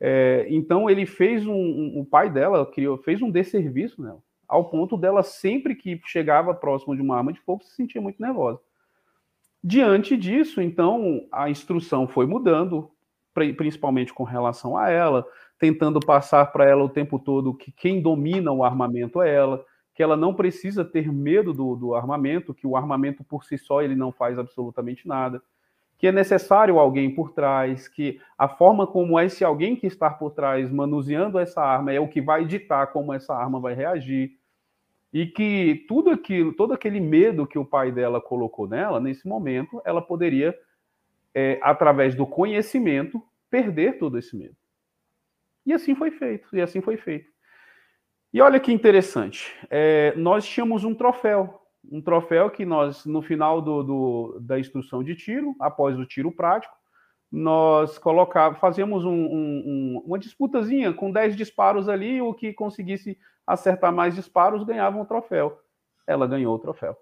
S3: É, então ele fez um, um, o pai dela criou, fez um desserviço nela ao ponto dela, sempre que chegava próximo de uma arma de fogo, se sentia muito nervosa. Diante disso, então, a instrução foi mudando, principalmente com relação a ela, tentando passar para ela o tempo todo que quem domina o armamento é ela, que ela não precisa ter medo do, do armamento, que o armamento por si só ele não faz absolutamente nada, que é necessário alguém por trás, que a forma como esse alguém que está por trás manuseando essa arma é o que vai ditar como essa arma vai reagir e que tudo aquilo, todo aquele medo que o pai dela colocou nela, nesse momento, ela poderia, é, através do conhecimento, perder todo esse medo. E assim foi feito, e assim foi feito. E olha que interessante, é, nós tínhamos um troféu, um troféu que nós, no final do, do, da instrução de tiro, após o tiro prático, nós colocava, fazíamos um, um, uma disputazinha com 10 disparos ali, o que conseguisse acertar mais disparos ganhava um troféu. Ela ganhou o troféu.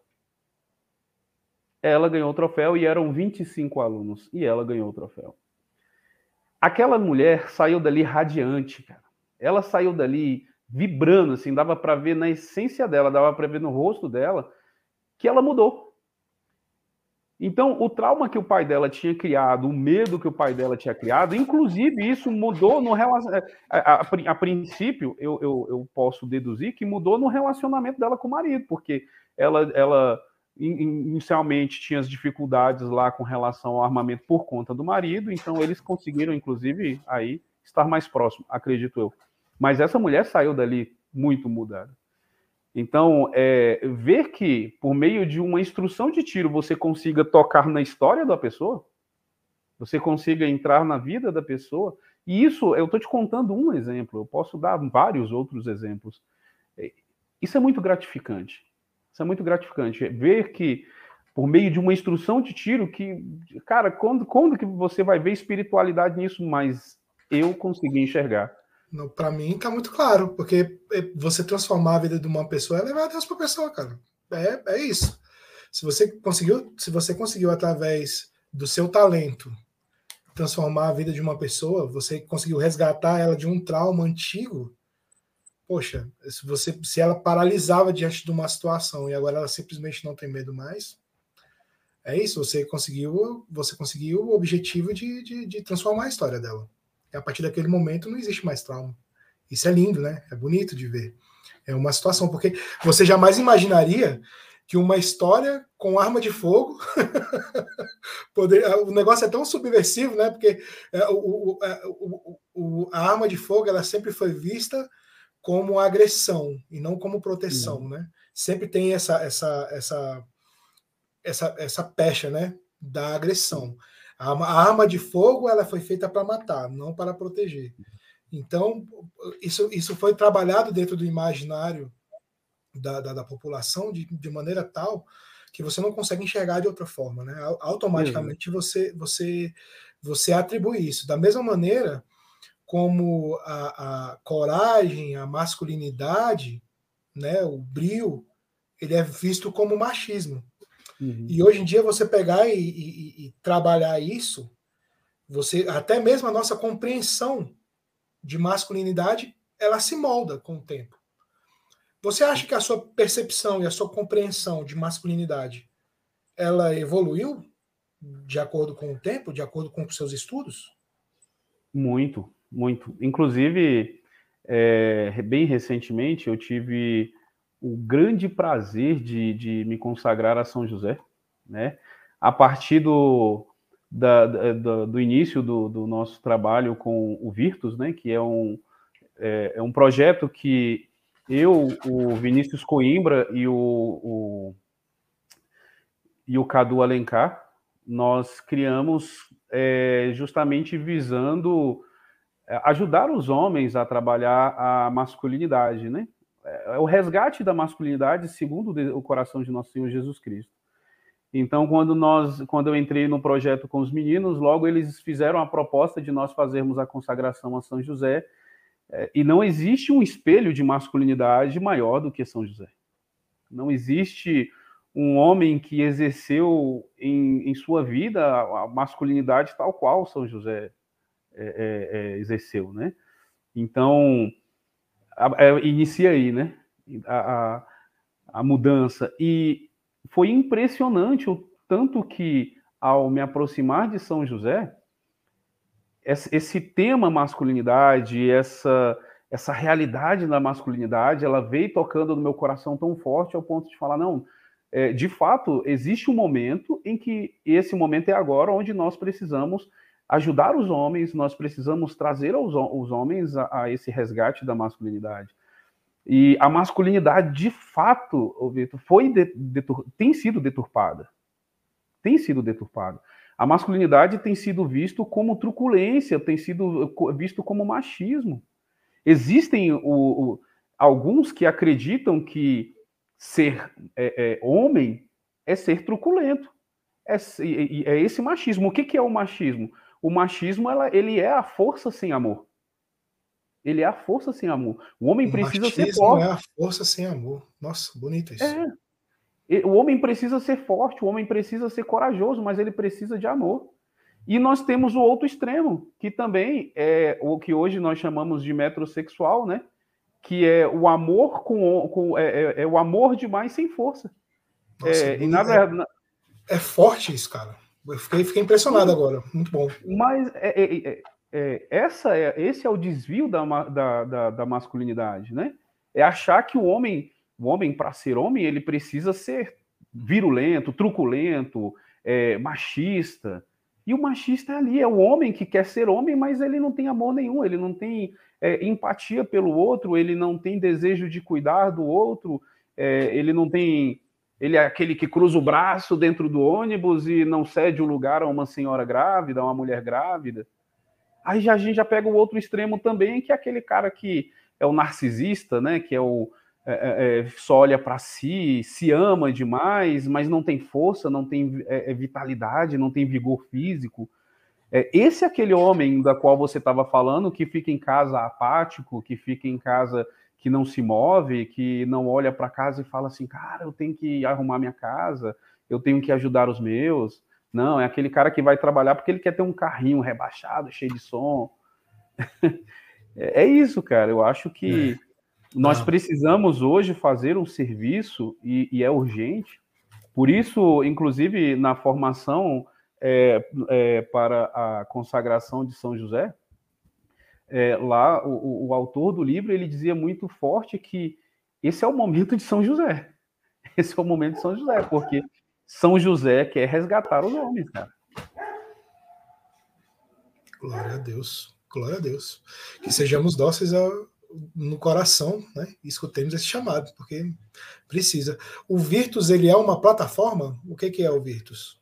S3: Ela ganhou o troféu e eram 25 alunos, e ela ganhou o troféu. Aquela mulher saiu dali radiante, cara. Ela saiu dali vibrando, assim, dava para ver na essência dela, dava para ver no rosto dela que ela mudou então, o trauma que o pai dela tinha criado, o medo que o pai dela tinha criado, inclusive isso mudou no relacionamento. A, a, a, princípio, eu, eu, eu, posso deduzir que mudou no relacionamento dela com o marido, porque ela, ela inicialmente tinha as dificuldades lá com relação ao armamento por conta do marido, então eles conseguiram, inclusive, aí estar mais próximo, acredito eu. Mas essa mulher saiu dali muito mudada. Então, é, ver que por meio de uma instrução de tiro você consiga tocar na história da pessoa, você consiga entrar na vida da pessoa, e isso, eu estou te contando um exemplo, eu posso dar vários outros exemplos. É, isso é muito gratificante. Isso é muito gratificante. Ver que, por meio de uma instrução de tiro, que, cara, quando, quando que você vai ver espiritualidade nisso? Mas eu consegui enxergar.
S2: Para mim tá muito claro, porque é, você transformar a vida de uma pessoa é levar Deus para pessoa, cara. É, é isso. Se você conseguiu, se você conseguiu através do seu talento transformar a vida de uma pessoa, você conseguiu resgatar ela de um trauma antigo. Poxa, se você se ela paralisava diante de uma situação e agora ela simplesmente não tem medo mais, é isso. Você conseguiu, você conseguiu o objetivo de, de, de transformar a história dela. E a partir daquele momento não existe mais trauma. Isso é lindo, né? É bonito de ver. É uma situação, porque você jamais imaginaria que uma história com arma de fogo. poder, o negócio é tão subversivo, né? Porque é, o, é, o, o, a arma de fogo ela sempre foi vista como agressão e não como proteção, uhum. né? Sempre tem essa, essa, essa essa, essa pecha, né? Da agressão. A, arma de fogo ela foi feita para matar, não para proteger. Então, isso, isso foi trabalhado dentro do imaginário da, da, da população de, de maneira tal que você não consegue enxergar de outra forma, né? Automaticamente você você você atribui isso. Da mesma maneira como a, a coragem, a masculinidade, né, o brio, ele é visto como machismo. Uhum. E hoje em dia você pegar e, e, e, trabalhar isso, você até mesmo a nossa compreensão de masculinidade, ela se molda com o tempo. Você acha que a sua percepção e a sua compreensão de masculinidade ela evoluiu de acordo com o tempo, de acordo com os seus estudos?
S3: Muito, muito. Inclusive, é, bem recentemente, eu tive o grande prazer de, de me consagrar a São José, né? A partir do, da, da, do início do, do, nosso trabalho com o Virtus, né? Que é um, é, é um projeto que eu, o Vinícius Coimbra e o, o, e o Cadu Alencar, nós criamos é, justamente visando é, ajudar os homens a trabalhar a masculinidade, né? É, é o resgate da masculinidade segundo o coração de nosso Senhor Jesus Cristo. Então, quando nós, quando eu entrei no projeto com os meninos, logo eles fizeram a proposta de nós fazermos a consagração a São José é, e não existe um espelho de masculinidade maior do que São José. Não existe um homem que exerceu em, em sua vida a masculinidade tal qual São José é, é, é exerceu, né? Então, inicia aí, né? A, a, mudança. E foi impressionante o tanto que, ao me aproximar de São José, esse tema masculinidade, essa essa realidade da masculinidade, ela veio tocando no meu coração tão forte ao ponto de falar não, é, de fato existe um momento em que esse momento é agora, onde nós precisamos ajudar os homens, nós precisamos trazer os, os homens a, a, esse resgate da masculinidade. E a masculinidade, de fato, Vitor, foi de, tem sido deturpada, tem sido deturpada a masculinidade tem sido visto como truculência, tem sido visto como machismo. Existem o, o, alguns que acreditam que ser é, é, homem é ser truculento. É, é, esse machismo. O que, que é o machismo? O machismo ela, ele é a força sem amor. Ele é a força sem amor. O homem o precisa ser forte.
S2: é a força sem amor. Nossa, bonito isso. É.
S3: O homem precisa ser forte, o homem precisa ser corajoso, mas ele precisa de amor. E nós temos o outro extremo, que também é o que hoje nós chamamos de metrosexual, né? Que é o amor com, com é, é, é o amor demais sem força.
S2: Nossa, é, e na verdade, é, forte isso, cara. Eu fiquei, fiquei impressionado agora. Muito bom.
S3: Mas é, é, é, essa é, esse é o desvio da, da, da, da masculinidade, né? É achar que o homem o homem, para ser homem, ele precisa ser virulento, truculento, é, machista. E o machista é ali é o homem que quer ser homem, mas ele não tem amor nenhum, ele não tem é, empatia pelo outro, ele não tem desejo de cuidar do outro, é, ele não tem. Ele é aquele que cruza o braço dentro do ônibus e não cede o lugar a uma senhora grávida, a uma mulher grávida. Aí a gente já pega o outro extremo também, que é aquele cara que é o narcisista, né? Que é o, é, é, é, só olha para si, se ama demais, mas não tem força, não tem é, é vitalidade, não tem vigor físico. esse é aquele homem da qual você estava falando que fica em casa apático, que fica em casa que não se move, que não olha para casa e fala assim, cara, eu tenho que arrumar minha casa, eu tenho que ajudar os meus. Não, é aquele cara que vai trabalhar porque ele quer ter um carrinho rebaixado, cheio de som. é isso, cara. Eu acho que nós ah. precisamos hoje fazer um serviço e, e, é urgente. Por isso, inclusive, na formação é, é, para a consagração de São José, é, lá o, o, autor do livro ele dizia muito forte que esse é o momento de São José. Esse é o momento de São José, porque São José quer resgatar os homens, cara.
S2: Glória a Deus, glória a Deus. Que sejamos dóceis no coração, né? Escutemos esse chamado, porque precisa. O Virtus ele é uma plataforma? O que, que é o Virtus?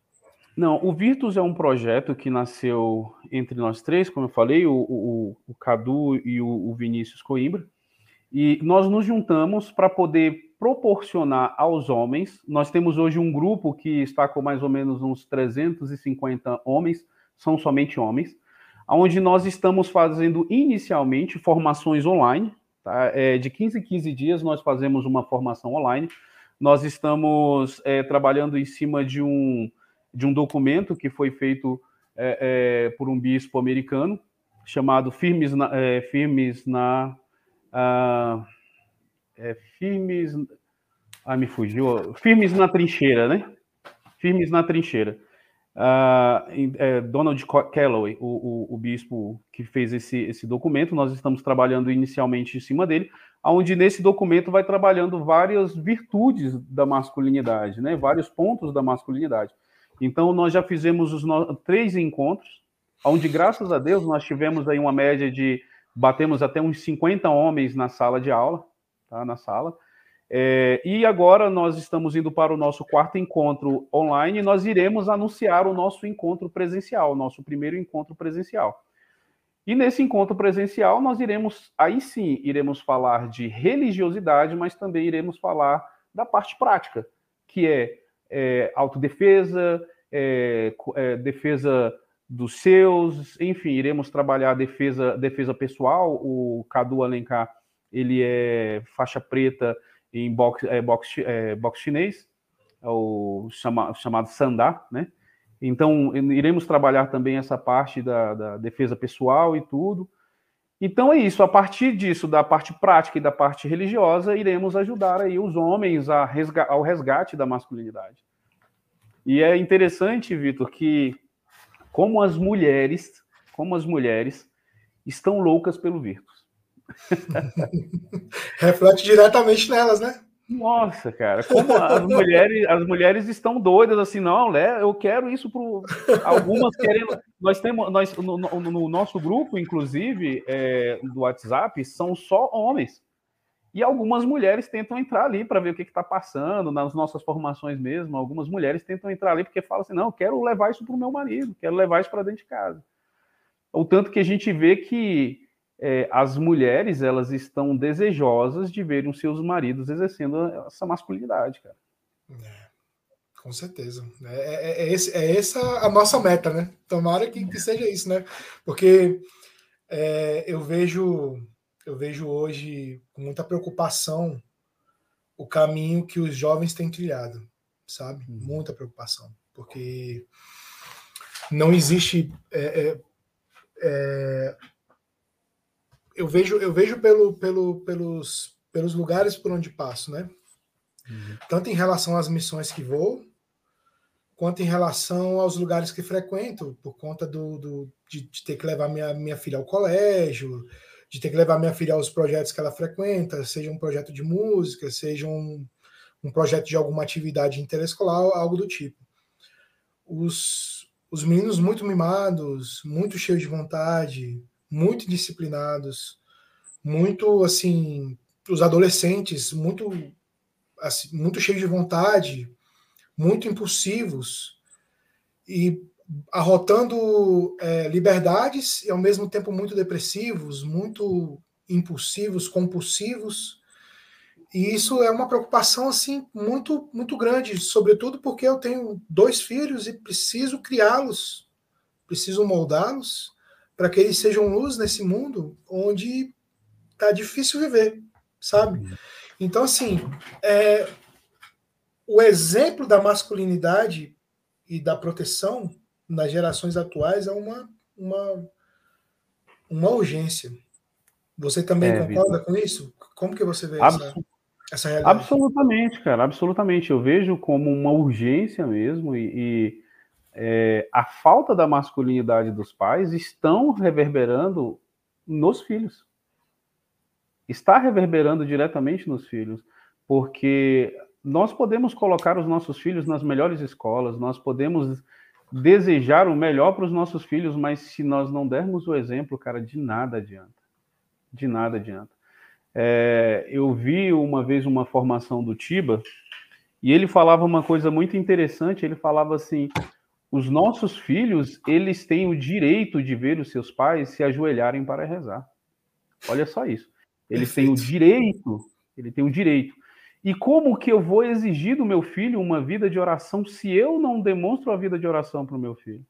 S3: Não, o Virtus é um projeto que nasceu entre nós três, como eu falei, o, o, o Cadu e o, o Vinícius Coimbra, e nós nos juntamos para poder proporcionar aos homens. Nós temos hoje um grupo que está com mais ou menos uns 350 homens, são somente homens, onde nós estamos fazendo inicialmente formações online. Tá? É, de 15 em 15 dias nós fazemos uma formação online. Nós estamos é, trabalhando em cima de um, de um documento que foi feito é, é por um bispo americano, chamado Firmes na. É, firmes na uh, firmes. Ah, me fugiu. Firmes na trincheira, né? Firmes na trincheira. Uh, Donald Calloway, o, o, o, bispo que fez esse, esse documento, nós estamos trabalhando inicialmente em cima dele, onde nesse documento vai trabalhando várias virtudes da masculinidade, né? vários pontos da masculinidade. Então, nós já fizemos os no... três encontros, onde, graças a Deus, nós tivemos aí uma média de, batemos até uns 50 homens na sala de aula, tá? na sala, é, e agora nós estamos indo para o nosso quarto encontro online e nós iremos anunciar o nosso encontro presencial, o nosso primeiro encontro presencial. E nesse encontro presencial nós iremos, aí sim, iremos falar de religiosidade, mas também iremos falar da parte prática, que é, é autodefesa, é, é, defesa dos seus, enfim, iremos trabalhar defesa, defesa pessoal. O Cadu Alencar, ele é faixa preta em boxe, é, boxe, é, boxe chinês, é o chama, chamado Sandá, né? Então, iremos trabalhar também essa parte da, da, defesa pessoal e tudo. Então é isso, a partir disso, da parte prática e da parte religiosa, iremos ajudar aí os homens resga ao resgate da masculinidade. E é interessante, Vitor, que como as mulheres, como as mulheres estão loucas pelo Virtus.
S2: Reflete diretamente nelas, né?
S3: Nossa, cara, como as mulheres, as mulheres estão doidas assim, não, né? Eu quero isso para algumas. Nós temos, nós no, no, no nosso grupo, inclusive é, do WhatsApp, são só homens e algumas mulheres tentam entrar ali para ver o que está passando nas nossas formações mesmo. Algumas mulheres tentam entrar ali porque falam assim, não, quero levar isso para o meu marido, quero levar isso para dentro de casa. O tanto que a gente vê que é, as mulheres elas estão desejosas de verem os seus maridos exercendo essa masculinidade, cara.
S2: É, com certeza. É, é, é, esse, é essa a nossa meta, né? Tomara que, que seja isso, né? Porque é, eu vejo eu vejo hoje com muita preocupação o caminho que os jovens têm trilhado, sabe? Uhum. Muita preocupação, porque não existe é, é, eu vejo eu vejo pelo, pelo, pelos, pelos lugares por onde passo, né? Uhum. Tanto em relação às missões que vou, quanto em relação aos lugares que frequento, por conta do, do de, de, ter que levar minha, minha filha ao colégio, de ter que levar minha filha aos projetos que ela frequenta, seja um projeto de música, seja um, um projeto de alguma atividade interescolar, algo do tipo. Os, os meninos muito mimados, muito cheios de vontade, muito disciplinados, muito assim, os adolescentes muito assim, muito cheios de vontade, muito impulsivos e arrotando é, liberdades e ao mesmo tempo muito depressivos, muito impulsivos, compulsivos. E isso é uma preocupação assim muito muito grande, sobretudo porque eu tenho dois filhos e preciso criá-los, preciso moldá-los para que eles sejam luz nesse mundo onde tá difícil viver, sabe? Uhum. Então, assim, é, o exemplo da masculinidade e da proteção nas gerações atuais é uma, uma, uma urgência. Você também é, concorda Victor. com isso? Como que você vê essa, essa realidade?
S3: Absolutamente, cara, absolutamente. Eu vejo como uma urgência mesmo e, e é, a falta da masculinidade dos pais estão reverberando nos filhos. Está reverberando diretamente nos filhos, porque nós podemos colocar os nossos filhos nas melhores escolas, nós podemos desejar o melhor para os nossos filhos, mas se nós não dermos o exemplo, cara, de nada adianta. De nada adianta. É, eu vi uma vez uma formação do Tiba e ele falava uma coisa muito interessante. Ele falava assim: os nossos filhos eles têm o direito de ver os seus pais se ajoelharem para rezar. Olha só isso. Eles Perfeito. têm o direito. Ele tem o direito. E como que eu vou exigir do meu filho uma vida de oração se eu não demonstro a vida de oração para o meu filho?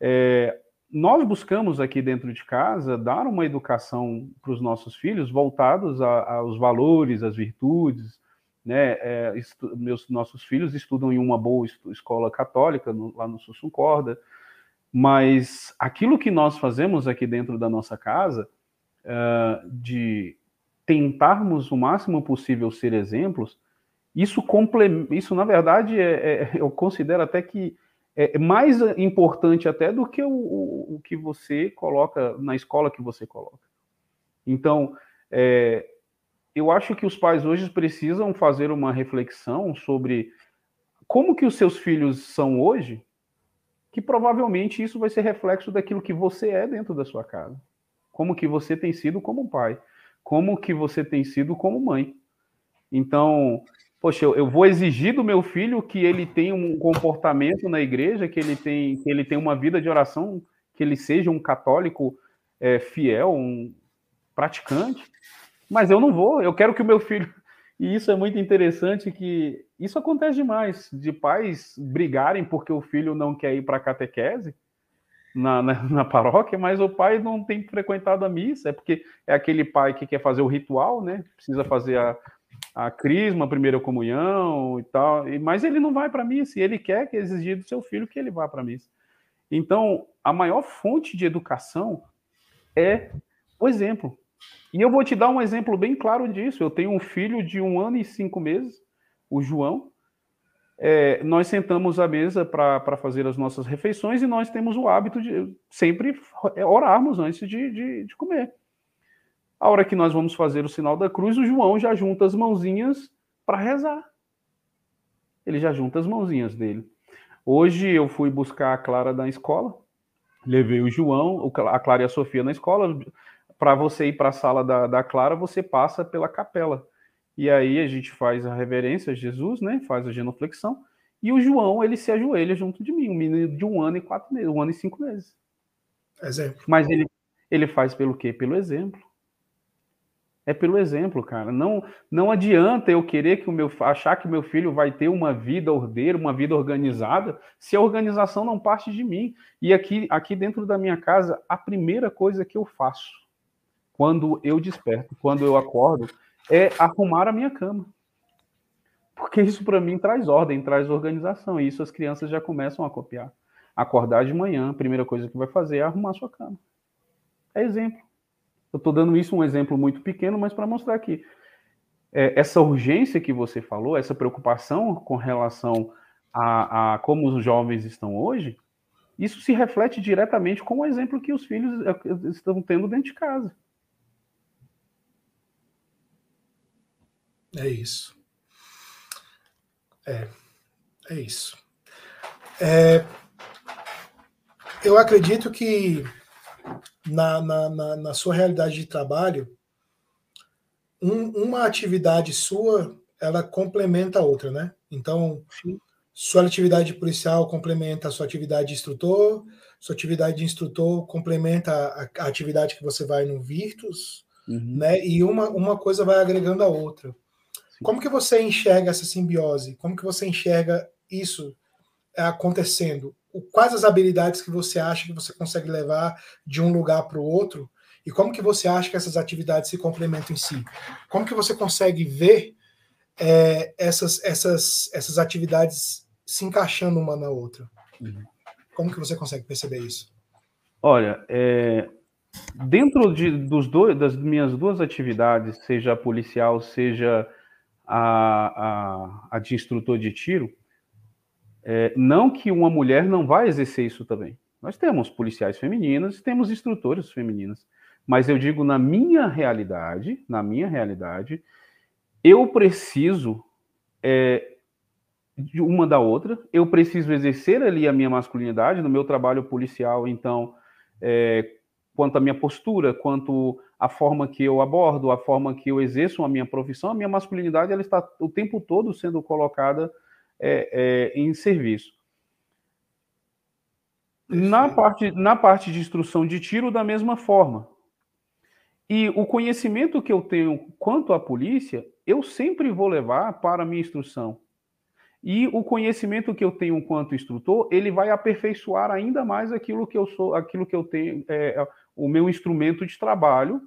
S3: É, nós buscamos aqui dentro de casa dar uma educação para os nossos filhos voltados aos valores, às virtudes. Né? É, meus, nossos filhos estudam em uma boa escola católica, no, lá no Sussum Corda, mas aquilo que nós fazemos aqui dentro da nossa casa, uh, de tentarmos o máximo possível ser exemplos, isso, isso na verdade, é, é, eu considero até que é mais importante até do que o, o, o que você coloca na escola que você coloca. Então, é, eu acho que os pais hoje precisam fazer uma reflexão sobre como que os seus filhos são hoje, que provavelmente isso vai ser reflexo daquilo que você é dentro da sua casa. Como que você tem sido como pai, como que você tem sido como mãe. Então, poxa, eu, vou exigir do meu filho que ele tenha um comportamento na igreja, que ele, tem, que ele tenha uma vida de oração, que ele seja um católico é, fiel, um praticante, mas eu não vou, eu quero que o meu filho. E isso é muito interessante que isso acontece demais, de pais brigarem porque o filho não quer ir para a catequese na, na, na, paróquia, mas o pai não tem frequentado a missa, é porque é aquele pai que quer fazer o ritual, né? Precisa fazer a, a crisma, a primeira comunhão e tal, mas ele não vai para a missa, e ele quer que exigir do seu filho que ele vá para a missa. Então, a maior fonte de educação é o exemplo. E eu vou te dar um exemplo bem claro disso. Eu tenho um filho de um ano e cinco meses, o João. É, nós sentamos à mesa para fazer as nossas refeições e nós temos o hábito de sempre orarmos antes de, de, de comer. A hora que nós vamos fazer o sinal da cruz, o João já junta as mãozinhas para rezar. Ele já junta as mãozinhas dele. Hoje eu fui buscar a Clara na escola, levei o João, a Clara e a Sofia na escola. Para você ir para a sala da, da Clara, você passa pela capela. E aí a gente faz a reverência a Jesus, né? Faz a genuflexão. E o João, ele se ajoelha junto de mim, um menino de um ano e quatro meses, um ano e cinco meses.
S2: Exemplo.
S3: Mas ele, ele faz pelo quê? Pelo exemplo. É pelo exemplo, cara. Não, não adianta eu querer que o meu achar que o meu filho vai ter uma vida ordeira, uma vida organizada, se a organização não parte de mim. E aqui, aqui dentro da minha casa, a primeira coisa que eu faço quando eu desperto, quando eu acordo, é arrumar a minha cama. Porque isso para mim traz ordem, traz organização, e isso as crianças já começam a copiar. Acordar de manhã, a primeira coisa que vai fazer é arrumar sua cama. É exemplo. Eu estou dando isso um exemplo muito pequeno, mas para mostrar que é, essa urgência que você falou, essa preocupação com relação a, a, como os jovens estão hoje, isso se reflete diretamente com o exemplo que os filhos é, estão tendo dentro de casa.
S2: É isso. É, é isso. É, eu acredito que na, na, na, na sua realidade de trabalho, um, uma atividade sua, ela complementa a outra, né? Então, sua atividade policial complementa a sua atividade de instrutor, sua atividade de instrutor complementa a, a atividade que você vai no Virtus, uhum. né? E uma, uma coisa vai agregando a outra. Como que você enxerga essa simbiose? Como que você enxerga isso acontecendo? quais as habilidades que você acha que você consegue levar de um lugar para o outro e como que você acha que essas atividades se complementam em si? Como que você consegue ver é, essas, essas, essas atividades se encaixando uma na outra? Uhum. Como que você consegue perceber isso?
S3: Olha, é, dentro de, dos dois, das minhas duas atividades, seja policial, seja a, a, a de instrutor de tiro, é, não que uma mulher não vai exercer isso também. Nós temos policiais femininas, temos instrutores femininas. Mas eu digo na minha realidade, na minha realidade, eu preciso é, de uma da outra, eu preciso exercer ali a minha masculinidade no meu trabalho policial, então é, quanto à minha postura, quanto à forma que eu abordo, a forma que eu exerço a minha profissão, a minha masculinidade ela está o tempo todo sendo colocada é, é, em serviço. Na parte, na parte de instrução de tiro, da mesma forma. E o conhecimento que eu tenho quanto à polícia, eu sempre vou levar para a minha instrução. E o conhecimento que eu tenho quanto instrutor, ele vai aperfeiçoar ainda mais aquilo que eu sou, aquilo que eu tenho, é, o meu instrumento de trabalho,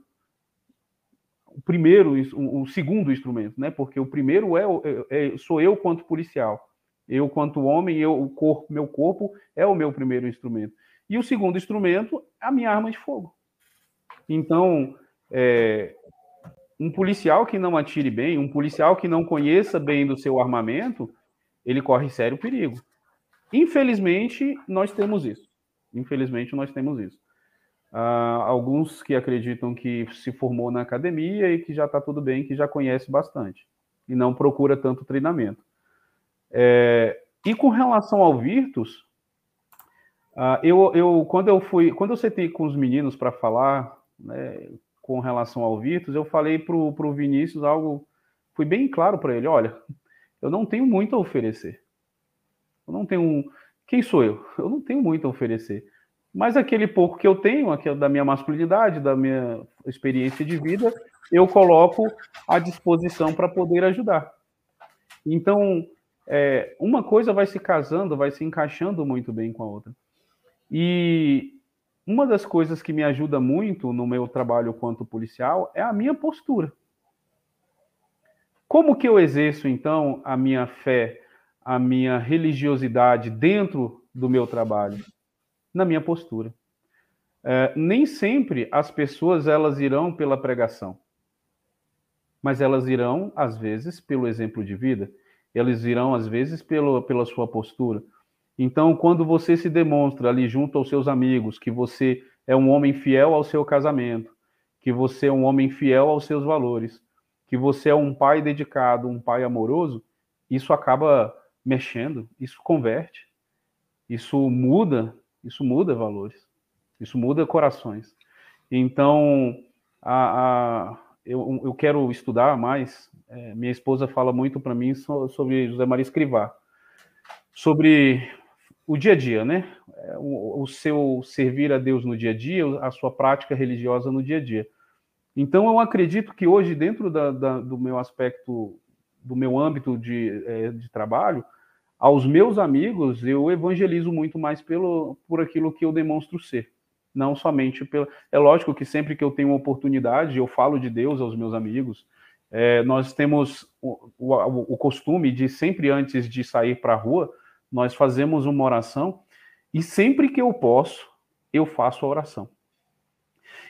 S3: o primeiro, o segundo instrumento, né? Porque o primeiro é, é, é sou eu quanto policial. Eu, quanto homem, eu, o corpo, meu corpo é o meu primeiro instrumento. E o segundo instrumento, a minha arma de fogo. Então, é, um policial que não atire bem, um policial que não conheça bem do seu armamento, ele corre sério perigo. Infelizmente, nós temos isso. Infelizmente, nós temos isso. Uh, alguns que acreditam que se formou na academia e que já está tudo bem, que já conhece bastante e não procura tanto treinamento. É, e com relação ao Virtus, uh, eu, eu, quando eu fui, quando eu sentei com os meninos para falar né, com relação ao Virtus, eu falei para o Vinícius algo, fui bem claro para ele, olha, eu não tenho muito a oferecer. Eu não tenho, quem sou eu? Eu não tenho muito a oferecer. Mas aquele pouco que eu tenho, aquele da minha masculinidade, da minha experiência de vida, eu coloco à disposição para poder ajudar. Então, é, uma coisa vai se casando, vai se encaixando muito bem com a outra. E uma das coisas que me ajuda muito no meu trabalho quanto policial é a minha postura. Como que eu exerço, então, a minha fé, a minha religiosidade dentro do meu trabalho? Na minha postura. É, nem sempre as pessoas elas irão pela pregação, mas elas irão, às vezes, pelo exemplo de vida eles virão às vezes pelo, pela sua postura. Então, quando você se demonstra ali junto aos seus amigos que você é um homem fiel ao seu casamento, que você é um homem fiel aos seus valores, que você é um pai dedicado, um pai amoroso, isso acaba mexendo, isso converte, isso muda, isso muda valores, isso muda corações. Então, a, a, eu, eu quero estudar mais é, minha esposa fala muito para mim sobre José Maria Escrivá, sobre o dia a dia, né? É, o, o, seu servir a Deus no dia a dia, a sua prática religiosa no dia a dia. Então, eu acredito que hoje, dentro da, da, do meu aspecto, do meu âmbito de, é, de trabalho, aos meus amigos, eu evangelizo muito mais pelo, por aquilo que eu demonstro ser. Não somente pelo. É lógico que sempre que eu tenho uma oportunidade, eu falo de Deus aos meus amigos, é, nós temos o, o, o, costume de sempre antes de sair para a rua, nós fazemos uma oração e sempre que eu posso, eu faço a oração.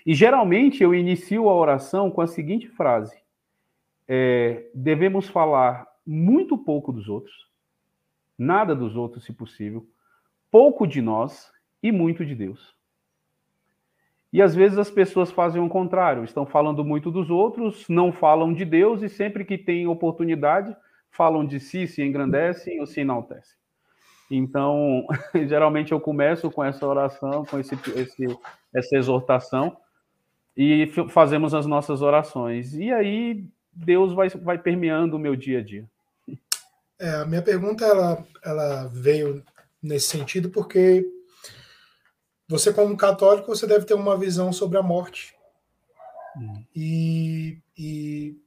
S3: E geralmente eu inicio a oração com a seguinte frase: é, devemos falar muito pouco dos outros, nada dos outros, se possível, pouco de nós e muito de Deus. E às vezes as pessoas fazem o contrário, estão falando muito dos outros, não falam de Deus e sempre que tem oportunidade falam de si, se engrandecem ou se enaltecem. Então, geralmente eu começo com essa oração, com esse, esse, essa exortação e fazemos as nossas orações. E aí Deus vai, vai permeando o meu dia a dia.
S2: É, a minha pergunta ela, ela veio nesse sentido porque você como católico você deve ter uma visão sobre a morte hum. e, e,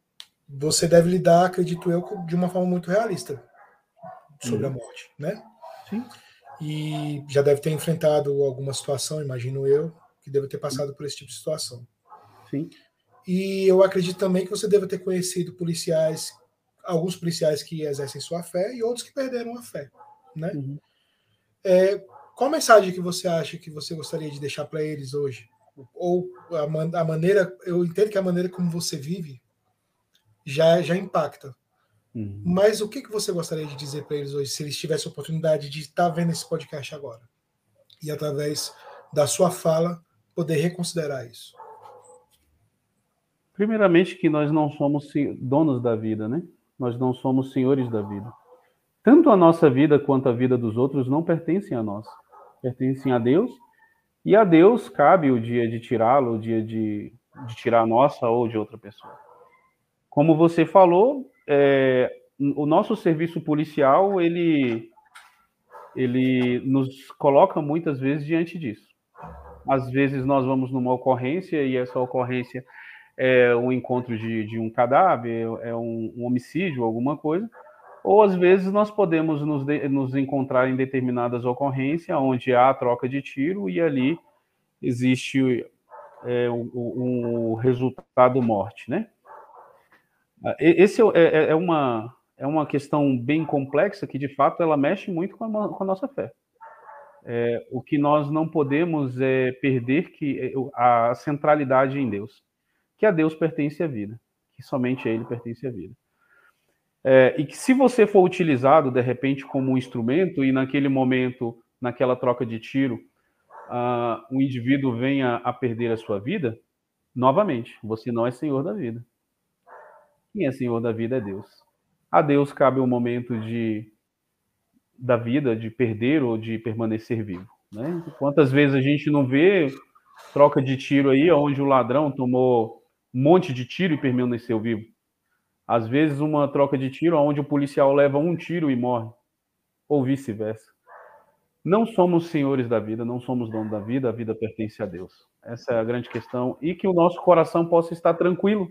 S2: você deve lidar, acredito eu, de uma forma muito realista sobre hum. a morte, né?
S3: Sim.
S2: E já deve ter enfrentado alguma situação, imagino eu, que deve ter passado por esse tipo de situação.
S3: Sim.
S2: E eu acredito também que você deve ter conhecido policiais, alguns policiais que exercem sua fé e outros que perderam a fé, né? Uhum. É, qual mensagem que você acha que você gostaria de deixar para eles hoje? Ou a, man a, maneira, eu entendo que a maneira como você vive já já impacta. Uhum. Mas o que, que você gostaria de dizer para eles hoje, se eles tivessem a oportunidade de estar tá vendo esse podcast agora? E através da sua fala, poder reconsiderar isso?
S3: Primeiramente, que nós não somos donos da vida, né? Nós não somos senhores da vida. Tanto a nossa vida quanto a vida dos outros não pertencem a nós pertencem a Deus E a Deus cabe o dia de tirá-lo, o dia de, de tirar a nossa ou de outra pessoa. Como você falou, é, o nosso serviço policial, ele, ele nos coloca muitas vezes diante disso. Às vezes nós vamos numa ocorrência e essa ocorrência é um encontro de, de, um cadáver, é um, um, homicídio, alguma coisa, ou às vezes nós podemos nos, de, nos encontrar em determinadas ocorrências onde há troca de tiro e ali existe é, um, um resultado morte, né? Esse é, é, é, uma, é uma questão bem complexa que, de fato, ela mexe muito com a, com a nossa fé. É, o que nós não podemos é perder que é, a centralidade em Deus, que a Deus pertence a vida, que somente a Ele pertence a vida. É, e que se você for utilizado de repente como um instrumento e naquele momento, naquela troca de tiro, uh, um indivíduo venha a perder a sua vida, novamente, você não é senhor da vida. Quem é senhor da vida é Deus. A Deus cabe o momento de da vida de perder ou de permanecer vivo. Né? Quantas vezes a gente não vê troca de tiro aí, onde o ladrão tomou um monte de tiro e permaneceu vivo? Às vezes, uma troca de tiro onde o policial leva um tiro e morre, ou vice-versa. Não somos senhores da vida, não somos donos da vida, a vida pertence a Deus. Essa é a grande questão. E que o nosso coração possa estar tranquilo,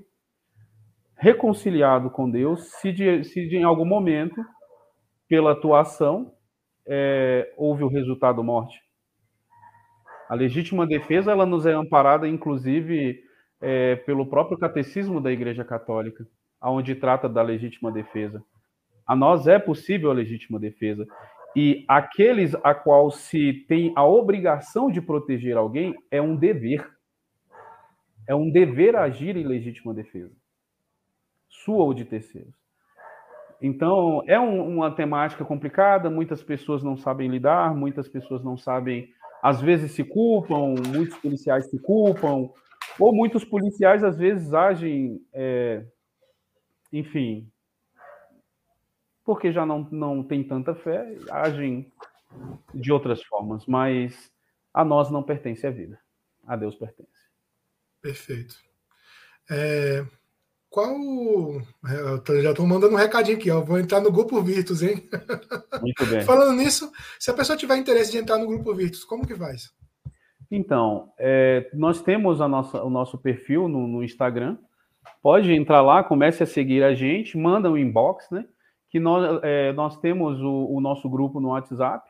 S3: reconciliado com Deus, se, de, se de, em algum momento pela atuação, é, houve o resultado morte. A legítima defesa ela nos é amparada, inclusive, é, pelo próprio catecismo da Igreja Católica, aonde trata da legítima defesa. A nós é possível a legítima defesa. E aqueles a qual se tem a obrigação de proteger alguém é um dever. É um dever agir em legítima defesa. Sua ou de terceiros. Então, é um, uma temática complicada, muitas pessoas não sabem lidar, muitas pessoas não sabem, às vezes se culpam, muitos policiais se culpam, ou muitos policiais às vezes agem, é, enfim, porque já não, não tem tanta fé, agem de outras formas, mas a nós não pertence a vida, a Deus pertence.
S2: Perfeito. É, qual. É, já estou mandando um recadinho aqui, ó. Vou entrar no grupo Virtus, hein?
S3: Muito bem.
S2: Falando nisso, se a pessoa tiver interesse de entrar no grupo Virtus, como que faz?
S3: Então, é, nós temos nossa, o nosso perfil no, no, Instagram. Pode entrar lá, comece a seguir a gente, manda um inbox, né? Que nós, é, nós temos o, o, nosso grupo no WhatsApp,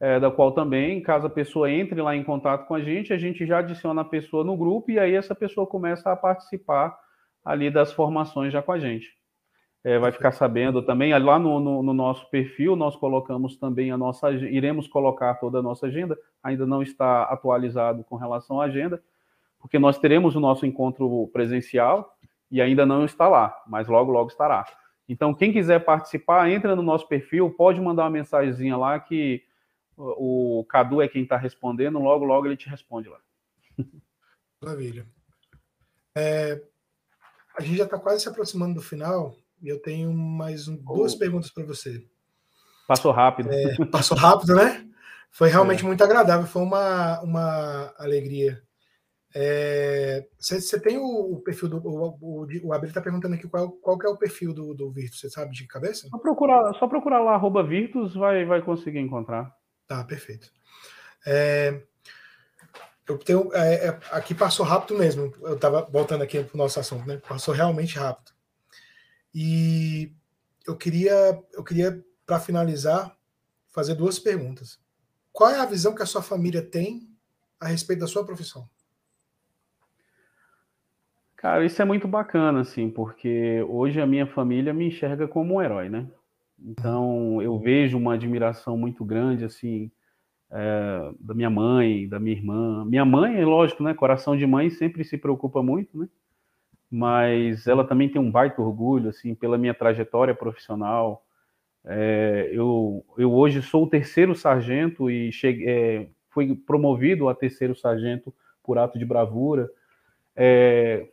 S3: é, da qual também, caso a pessoa entre lá em contato com a gente, a gente já adiciona a pessoa no grupo e aí essa pessoa começa a participar ali das formações já com a gente. É, vai ficar sabendo também, lá no, no, no, nosso perfil, nós colocamos também a nossa, iremos colocar toda a nossa agenda, ainda não está atualizado com relação à agenda, porque nós teremos o nosso encontro presencial e ainda não está lá, mas logo, logo estará. Então, quem quiser participar, entra no nosso perfil, pode mandar uma mensagenzinha lá que o Cadu é quem está respondendo, logo, logo ele te responde lá.
S2: Maravilha. É, a gente já está quase se aproximando do final eu tenho mais um, duas oh. perguntas para você.
S3: Passou rápido.
S2: É, passou rápido, né? Foi realmente é. muito agradável, foi uma, uma alegria. É, você, você, tem o, o perfil do. O, o, o Abel está perguntando aqui qual, qual é o perfil do, do Virtus, você sabe de cabeça?
S3: Só procurar, só procurar lá, arroba Virtus, vai, vai conseguir encontrar.
S2: Tá, perfeito. É, eu tenho. É, é, aqui passou rápido mesmo. Eu estava voltando aqui para o nosso assunto, né? Passou realmente rápido. E eu queria, eu queria para finalizar, fazer duas perguntas. Qual é a visão que a sua família tem a respeito da sua profissão?
S3: Cara, isso é muito bacana, assim, porque hoje a minha família me enxerga como um herói, né? Então eu vejo uma admiração muito grande, assim, é, da minha mãe, da minha irmã. Minha mãe, lógico, né? Coração de mãe sempre se preocupa muito, né? Mas ela também tem um baita orgulho, assim, pela minha trajetória profissional. É, eu, eu hoje sou o terceiro sargento e cheguei, é, fui promovido a terceiro sargento por ato de bravura. É,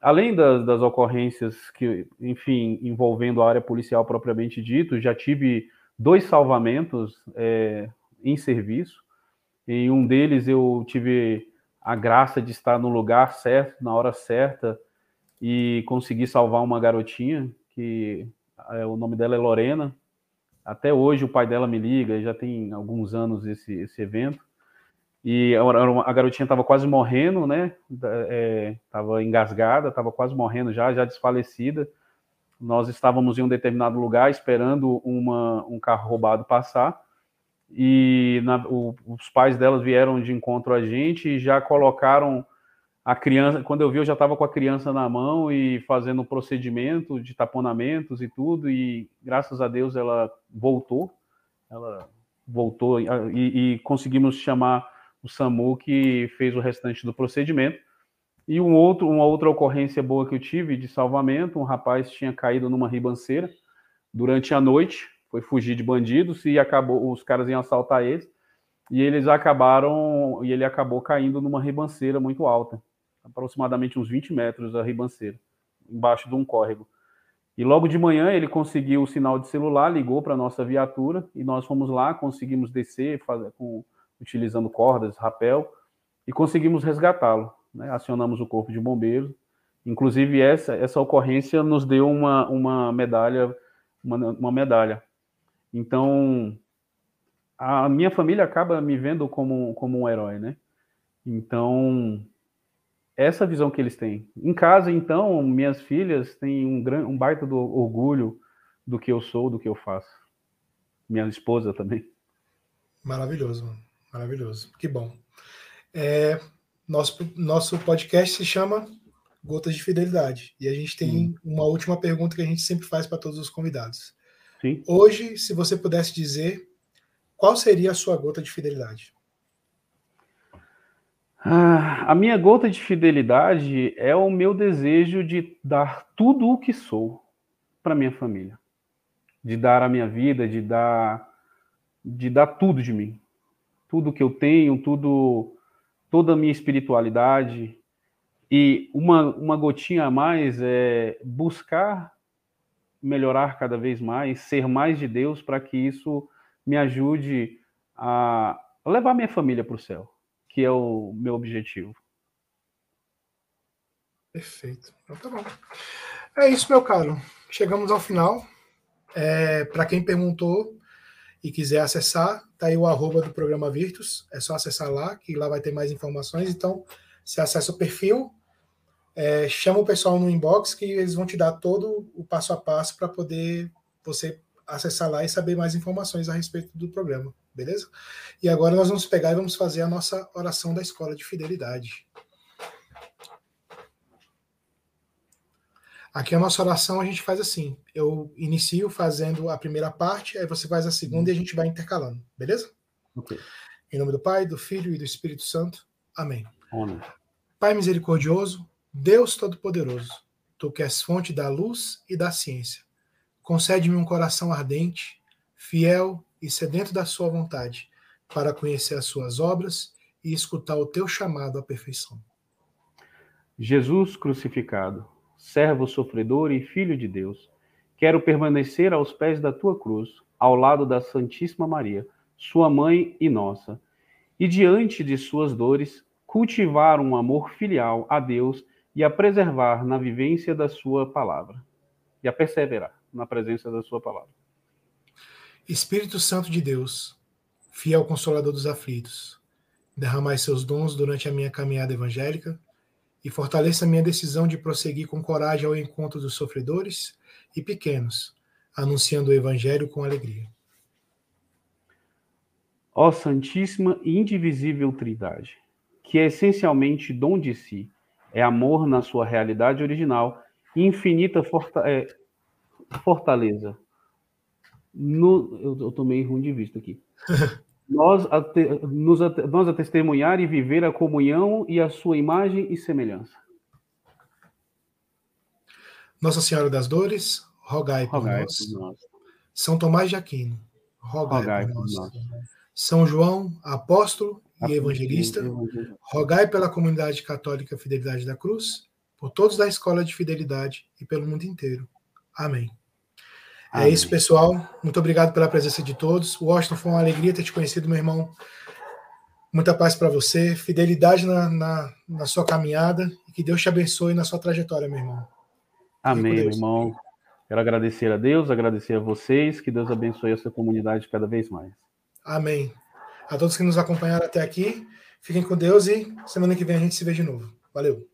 S3: além das, das, ocorrências que, enfim, envolvendo a área policial propriamente dito, já tive dois salvamentos é, em serviço. Em um deles eu tive a graça de estar no lugar certo, na hora certa, e conseguir salvar uma garotinha, que é, o nome dela é Lorena. Até hoje o pai dela me liga, já tem alguns anos esse, esse evento. E a, garotinha estava quase morrendo, né? Estava é, engasgada, estava quase morrendo já, já desfalecida. Nós estávamos em um determinado lugar esperando uma, um carro roubado passar e na, o, os pais delas vieram de encontro a gente e já colocaram a criança. Quando eu vi, eu já estava com a criança na mão e fazendo procedimento de taponamentos e tudo. E graças a Deus ela voltou, ela voltou e, e conseguimos chamar o SAMU que fez o restante do procedimento. E um outro, uma outra ocorrência boa que eu tive de salvamento, um rapaz tinha caído numa ribanceira durante a noite, foi fugir de bandidos e acabou, os caras iam assaltar eles e eles acabaram e ele acabou caindo numa ribanceira muito alta, aproximadamente uns 20 metros a ribanceira, embaixo de um córrego. E logo de manhã ele conseguiu o sinal de celular, ligou para a nossa viatura e nós fomos lá, conseguimos descer fazer, com, utilizando cordas, rapel e conseguimos resgatá-lo. Né? Acionamos o corpo de bombeiros. Inclusive essa essa ocorrência nos deu uma, uma medalha uma, uma medalha então, a minha família acaba me vendo como, como um herói, né? Então, essa visão que eles têm. Em casa, então, minhas filhas têm um, gran, um baita do orgulho do que eu sou, do que eu faço. Minha esposa também.
S2: Maravilhoso, maravilhoso. Que bom. É, nosso, nosso podcast se chama Gotas de Fidelidade. E a gente tem uma última pergunta que a gente sempre faz para todos os convidados. Sim. Hoje, se você pudesse dizer, qual seria a sua gota de fidelidade?
S3: Ah, a minha gota de fidelidade é o meu desejo de dar tudo o que sou para minha família, de dar a minha vida, de dar, de dar tudo de mim, tudo que eu tenho, tudo, toda a minha espiritualidade. E uma, uma gotinha a mais é buscar melhorar cada vez mais, ser mais de Deus, para que isso me ajude a levar minha família para o céu, que é o meu objetivo.
S2: Perfeito. Então tá bom. É isso, meu caro. Chegamos ao final. É, para quem perguntou e quiser acessar, tá aí o arroba do programa Virtus. É só acessar lá, que lá vai ter mais informações. Então, você acessa o perfil, é, chama o pessoal no inbox que eles vão te dar todo o passo a passo para poder você acessar lá e saber mais informações a respeito do programa, beleza? E agora nós vamos pegar e vamos fazer a nossa oração da escola de fidelidade. Aqui a nossa oração a gente faz assim: eu inicio fazendo a primeira parte, aí você faz a segunda e a gente vai intercalando, beleza? Ok. Em nome do Pai, do Filho e do Espírito Santo. Amém. Amém. Pai misericordioso, Deus Todo-Poderoso, tu que és fonte da luz e da ciência, concede-me um coração ardente, fiel e sedento da sua vontade, para conhecer as suas obras e escutar o teu chamado à perfeição.
S3: Jesus crucificado, servo sofredor e filho de Deus, quero permanecer aos pés da tua cruz, ao lado da Santíssima Maria, sua mãe e nossa, e diante de suas dores, cultivar um amor filial a Deus e a preservar na vivência da sua palavra, e a perseverar na presença da sua palavra.
S2: Espírito Santo de Deus, fiel consolador dos aflitos, derramai seus dons durante a minha caminhada evangélica e fortaleça a minha decisão de prosseguir com coragem ao encontro dos sofredores e pequenos, anunciando o evangelho com alegria.
S3: Ó Santíssima e Indivisível Trindade, que é essencialmente dom de si, é amor na sua realidade original e infinita é, fortaleza. No, eu, eu tomei ruim de vista aqui. nós, a, nos, nós a testemunhar e viver a comunhão e a sua imagem e semelhança.
S2: Nossa Senhora das Dores, rogai, por, rogai nós. por, nós. São Tomás de Aquino, rogai, rogai por, nós. por nós. São João, apóstolo e evangelista, rogai pela comunidade católica Fidelidade da Cruz, por todos da Escola de Fidelidade e pelo mundo inteiro. Amém. É Amém. É isso, pessoal. Muito obrigado pela presença de todos. Washington, foi uma alegria ter te conhecido, meu irmão. Muita paz para você, fidelidade na, na, na, sua caminhada e que Deus te abençoe na sua trajetória, meu irmão.
S3: Amém, meu irmão. Quero agradecer a Deus, agradecer a vocês, que Deus abençoe a sua comunidade cada vez mais.
S2: Amém. A todos que nos acompanharam até aqui, fiquem com Deus e semana que vem a gente se vê de novo. Valeu.